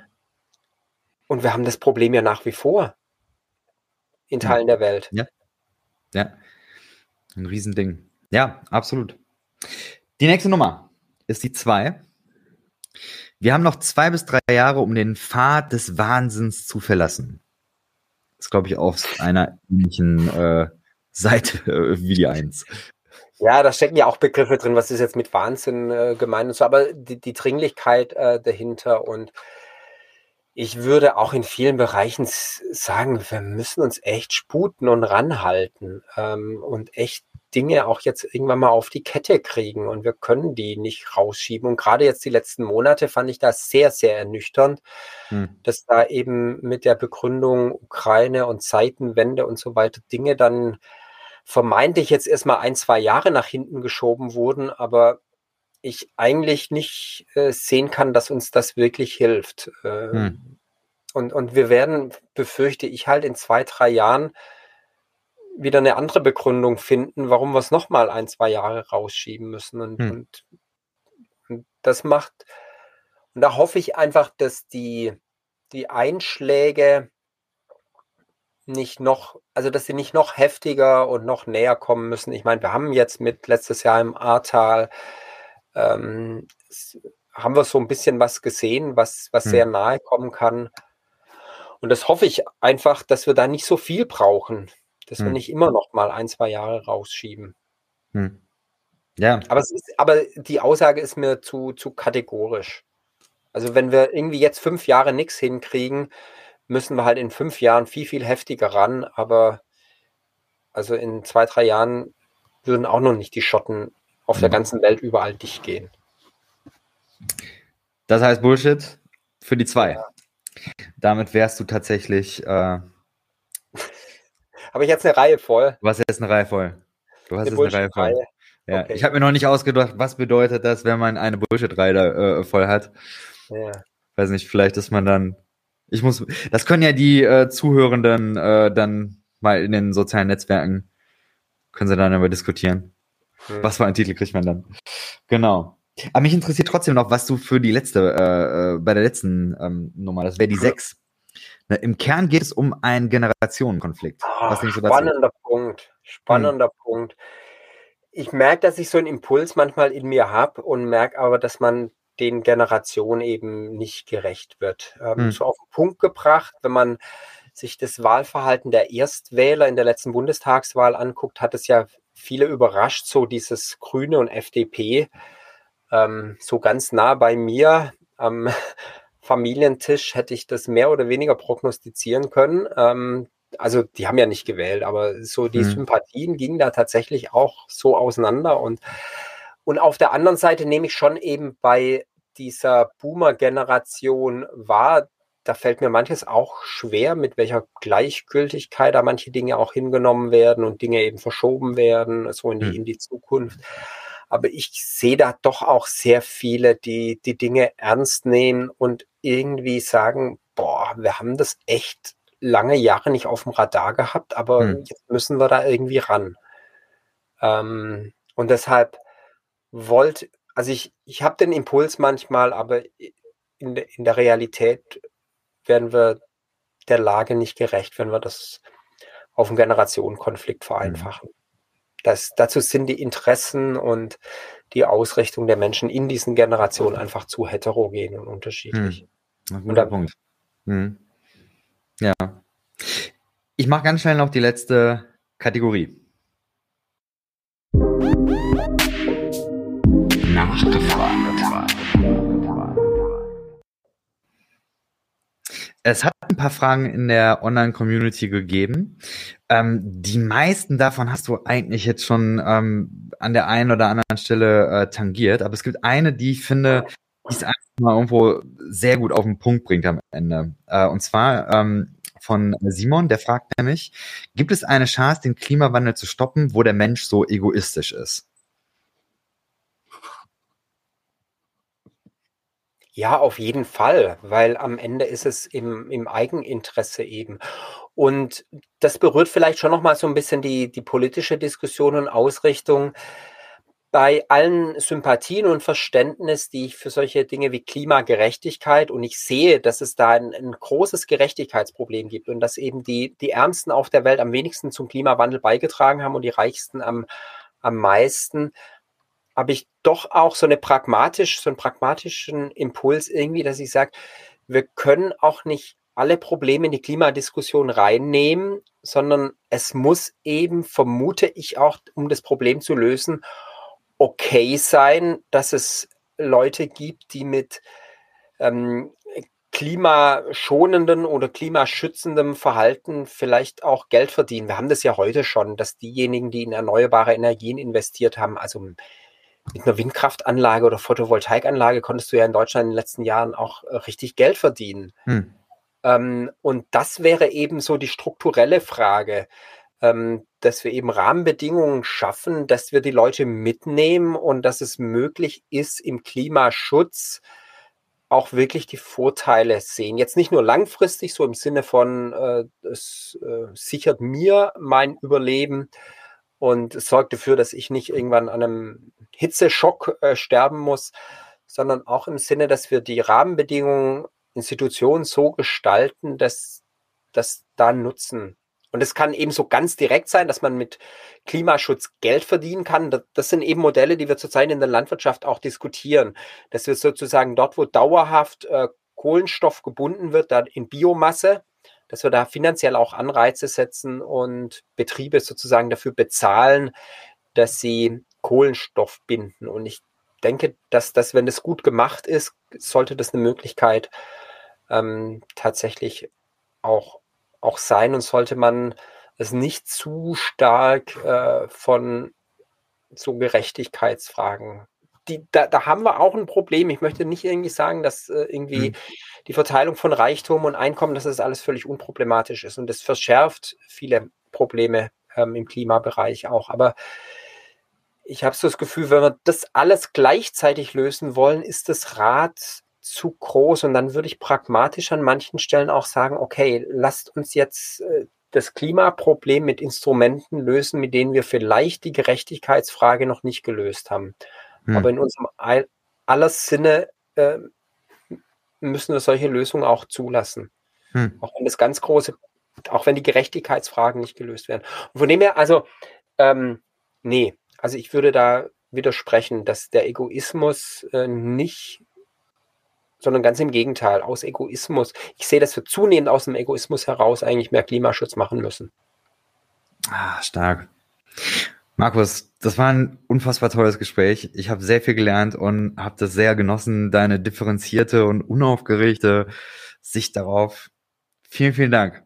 Und wir haben das Problem ja nach wie vor in hm. Teilen der Welt. Ja. Ja. Ein Riesending. Ja, absolut. Die nächste Nummer ist die zwei. Wir haben noch zwei bis drei Jahre, um den Pfad des Wahnsinns zu verlassen. Das glaube ich auf einer ähnlichen äh, Seite äh, wie die eins. Ja, da stecken ja auch Begriffe drin, was ist jetzt mit Wahnsinn äh, gemeint und so, aber die, die Dringlichkeit äh, dahinter und ich würde auch in vielen Bereichen sagen, wir müssen uns echt sputen und ranhalten ähm, und echt Dinge auch jetzt irgendwann mal auf die Kette kriegen und wir können die nicht rausschieben. Und gerade jetzt die letzten Monate fand ich das sehr, sehr ernüchternd, hm. dass da eben mit der Begründung Ukraine und Zeitenwende und so weiter Dinge dann vermeintlich jetzt erstmal ein, zwei Jahre nach hinten geschoben wurden, aber ich eigentlich nicht äh, sehen kann, dass uns das wirklich hilft. Äh, hm. und, und wir werden, befürchte ich halt in zwei, drei Jahren wieder eine andere Begründung finden, warum wir es nochmal ein, zwei Jahre rausschieben müssen. Und, hm. und, und, das macht, und da hoffe ich einfach, dass die, die Einschläge nicht noch, also dass sie nicht noch heftiger und noch näher kommen müssen. Ich meine, wir haben jetzt mit letztes Jahr im Ahrtal ähm, haben wir so ein bisschen was gesehen, was, was hm. sehr nahe kommen kann. Und das hoffe ich einfach, dass wir da nicht so viel brauchen, dass wir Hm. nicht immer noch mal ein, zwei Jahre rausschieben. Hm. Ja, Aber, ist, aber die Aussage ist mir zu, zu kategorisch. Also wenn wir irgendwie jetzt fünf Jahre nichts hinkriegen, müssen wir halt in fünf Jahren viel, viel heftiger ran. Aber also in zwei, drei Jahren würden auch noch nicht die Schotten auf der ganzen Welt überall dicht gehen. das heißt Bullshit für die zwei. Damit wärst du tatsächlich, äh, Habe ich jetzt eine Reihe voll? du hast jetzt eine Reihe voll. Du hast Eine jetzt eine Reihe voll. Bullshit-Reihe. Ja, Okay. ich habe mir noch nicht ausgedacht, was bedeutet das, wenn man eine Bullshit-Reihe äh, voll hat. Ja. Weiß nicht, vielleicht ist man dann. Ich muss. Das können ja die äh, Zuhörenden äh, dann mal in den sozialen Netzwerken können sie dann aber diskutieren. Hm. Was für einen Titel kriegt man dann? Genau. Aber mich interessiert trotzdem noch, was du für die letzte, äh, äh, bei der letzten ähm, Nummer, das wäre die Ja. 6. Ne, Im Kern geht es um einen Generationenkonflikt. Dazu? spannender Punkt. Spannender Punkt. Ich merke, dass ich so einen Impuls manchmal in mir habe und merke aber, dass man den Generationen eben nicht gerecht wird. Ähm, Hm. So auf den Punkt gebracht, wenn man sich das Wahlverhalten der Erstwähler in der letzten Bundestagswahl anguckt, hat es ja viele überrascht, so dieses Grüne und FDP ähm, so ganz nah bei mir am Familientisch hätte ich das mehr oder weniger prognostizieren können. Ähm, also die haben ja nicht gewählt, aber so die Mhm. Sympathien gingen da tatsächlich auch so auseinander. Und, und auf der anderen Seite nehme ich schon eben bei dieser Boomer-Generation wahr, da fällt mir manches auch schwer, mit welcher Gleichgültigkeit da manche Dinge auch hingenommen werden und Dinge eben verschoben werden, so in die, Hm. in die Zukunft. Aber ich sehe da doch auch sehr viele, die die Dinge ernst nehmen und irgendwie sagen, boah, wir haben das echt lange Jahre nicht auf dem Radar gehabt, aber Hm. jetzt müssen wir da irgendwie ran. Ähm, und deshalb wollte, also ich, ich habe den Impuls manchmal, aber in, in der Realität werden wir der Lage nicht gerecht, wenn wir das auf einen Generationenkonflikt vereinfachen. Das, dazu sind die Interessen und die Ausrichtung der Menschen in diesen Generationen einfach zu heterogen und unterschiedlich. Hm. Und guter Punkt. Hm. Ja. Ich mache ganz schnell noch die letzte Kategorie. Nachgefragt. Es hat ein paar Fragen in der Online-Community gegeben. Ähm, die meisten davon hast du eigentlich jetzt schon ähm, an der einen oder anderen Stelle äh, tangiert, aber es gibt eine, die ich finde, die es einfach mal irgendwo sehr gut auf den Punkt bringt am Ende. Äh, und zwar ähm, von Simon, der fragt nämlich, gibt es eine Chance, den Klimawandel zu stoppen, wo der Mensch so egoistisch ist? Ja, auf jeden Fall, weil am Ende ist es im, im Eigeninteresse eben. Und das berührt vielleicht schon nochmal so ein bisschen die, die politische Diskussion und Ausrichtung. Bei allen Sympathien und Verständnis, die ich für solche Dinge wie Klimagerechtigkeit und ich sehe, dass es da ein, ein großes Gerechtigkeitsproblem gibt und dass eben die, die Ärmsten auf der Welt am wenigsten zum Klimawandel beigetragen haben und die Reichsten am, am meisten, habe ich doch auch so eine pragmatisch, so einen pragmatischen Impuls irgendwie, dass ich sage, wir können auch nicht alle Probleme in die Klimadiskussion reinnehmen, sondern es muss eben, vermute ich auch, um das Problem zu lösen, okay sein, dass es Leute gibt, die mit ähm, klimaschonenden oder klimaschützendem Verhalten vielleicht auch Geld verdienen. Wir haben das ja heute schon, dass diejenigen, die in erneuerbare Energien investiert haben, also mit einer Windkraftanlage oder Photovoltaikanlage konntest du ja in Deutschland in den letzten Jahren auch äh, richtig Geld verdienen. Hm. Ähm, und das wäre eben so die strukturelle Frage, ähm, dass wir eben Rahmenbedingungen schaffen, dass wir die Leute mitnehmen und dass es möglich ist, im Klimaschutz auch wirklich die Vorteile sehen. Jetzt nicht nur langfristig, so im Sinne von, äh, es äh, sichert mir mein Überleben und es sorgt dafür, dass ich nicht irgendwann an einem Hitzeschock äh, sterben muss, sondern auch im Sinne, dass wir die Rahmenbedingungen, Institutionen so gestalten, dass das da nutzen. Und es kann eben so ganz direkt sein, dass man mit Klimaschutz Geld verdienen kann. Das, sind eben Modelle, die wir zurzeit in der Landwirtschaft auch diskutieren. Dass wir sozusagen dort, wo dauerhaft äh, Kohlenstoff gebunden wird, dann in Biomasse, dass wir da finanziell auch Anreize setzen und Betriebe sozusagen dafür bezahlen, dass sie Kohlenstoff binden. Und ich denke, dass das, wenn das gut gemacht ist, sollte das eine Möglichkeit ähm, tatsächlich auch, auch sein und sollte man es nicht zu stark äh, von so Gerechtigkeitsfragen. Die, da, da haben wir auch ein Problem. Ich möchte nicht irgendwie sagen, dass äh, irgendwie mhm. die Verteilung von Reichtum und Einkommen, dass das alles völlig unproblematisch ist. Und das verschärft viele Probleme ähm, im Klimabereich auch. Aber ich habe so das Gefühl, wenn wir das alles gleichzeitig lösen wollen, ist das Rad zu groß. Und dann würde ich pragmatisch an manchen Stellen auch sagen, okay, lasst uns jetzt äh, das Klimaproblem mit Instrumenten lösen, mit denen wir vielleicht die Gerechtigkeitsfrage noch nicht gelöst haben. Hm. Aber in unserem aller Sinne äh, müssen wir solche Lösungen auch zulassen. Hm. Auch wenn das ganz große, auch wenn die Gerechtigkeitsfragen nicht gelöst werden. Und von dem her, also, ähm, nee, also ich würde da widersprechen, dass der Egoismus äh, nicht, sondern ganz im Gegenteil, aus Egoismus, ich sehe, dass wir zunehmend aus dem Egoismus heraus eigentlich mehr Klimaschutz machen müssen. Ah, stark. Markus, das war ein unfassbar tolles Gespräch. Ich habe sehr viel gelernt und habe das sehr genossen, deine differenzierte und unaufgeregte Sicht darauf. Vielen, vielen Dank.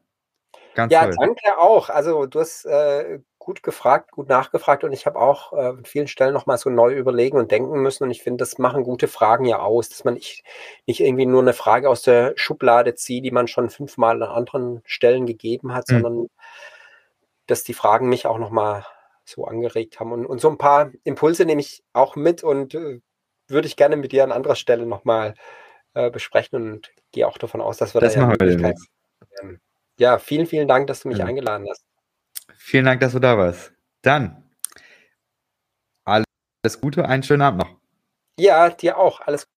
Ganz ja, toll. danke auch. Also du hast äh, gut gefragt, gut nachgefragt und ich habe auch äh, an vielen Stellen nochmal so neu überlegen und denken müssen und ich finde, das machen gute Fragen ja aus, dass man nicht, nicht irgendwie nur eine Frage aus der Schublade zieht, die man schon fünfmal an anderen Stellen gegeben hat, mhm. sondern dass die Fragen mich auch nochmal so angeregt haben und, und so ein paar Impulse nehme ich auch mit und äh, würde ich gerne mit dir an anderer Stelle nochmal äh, besprechen und gehe auch davon aus, dass wir das da ja Möglichkeiten haben. Ja, vielen, vielen Dank, dass du mich ja. eingeladen hast. Vielen Dank, dass du da warst. Dann alles Gute, einen schönen Abend noch. Ja, dir auch. Alles Gute.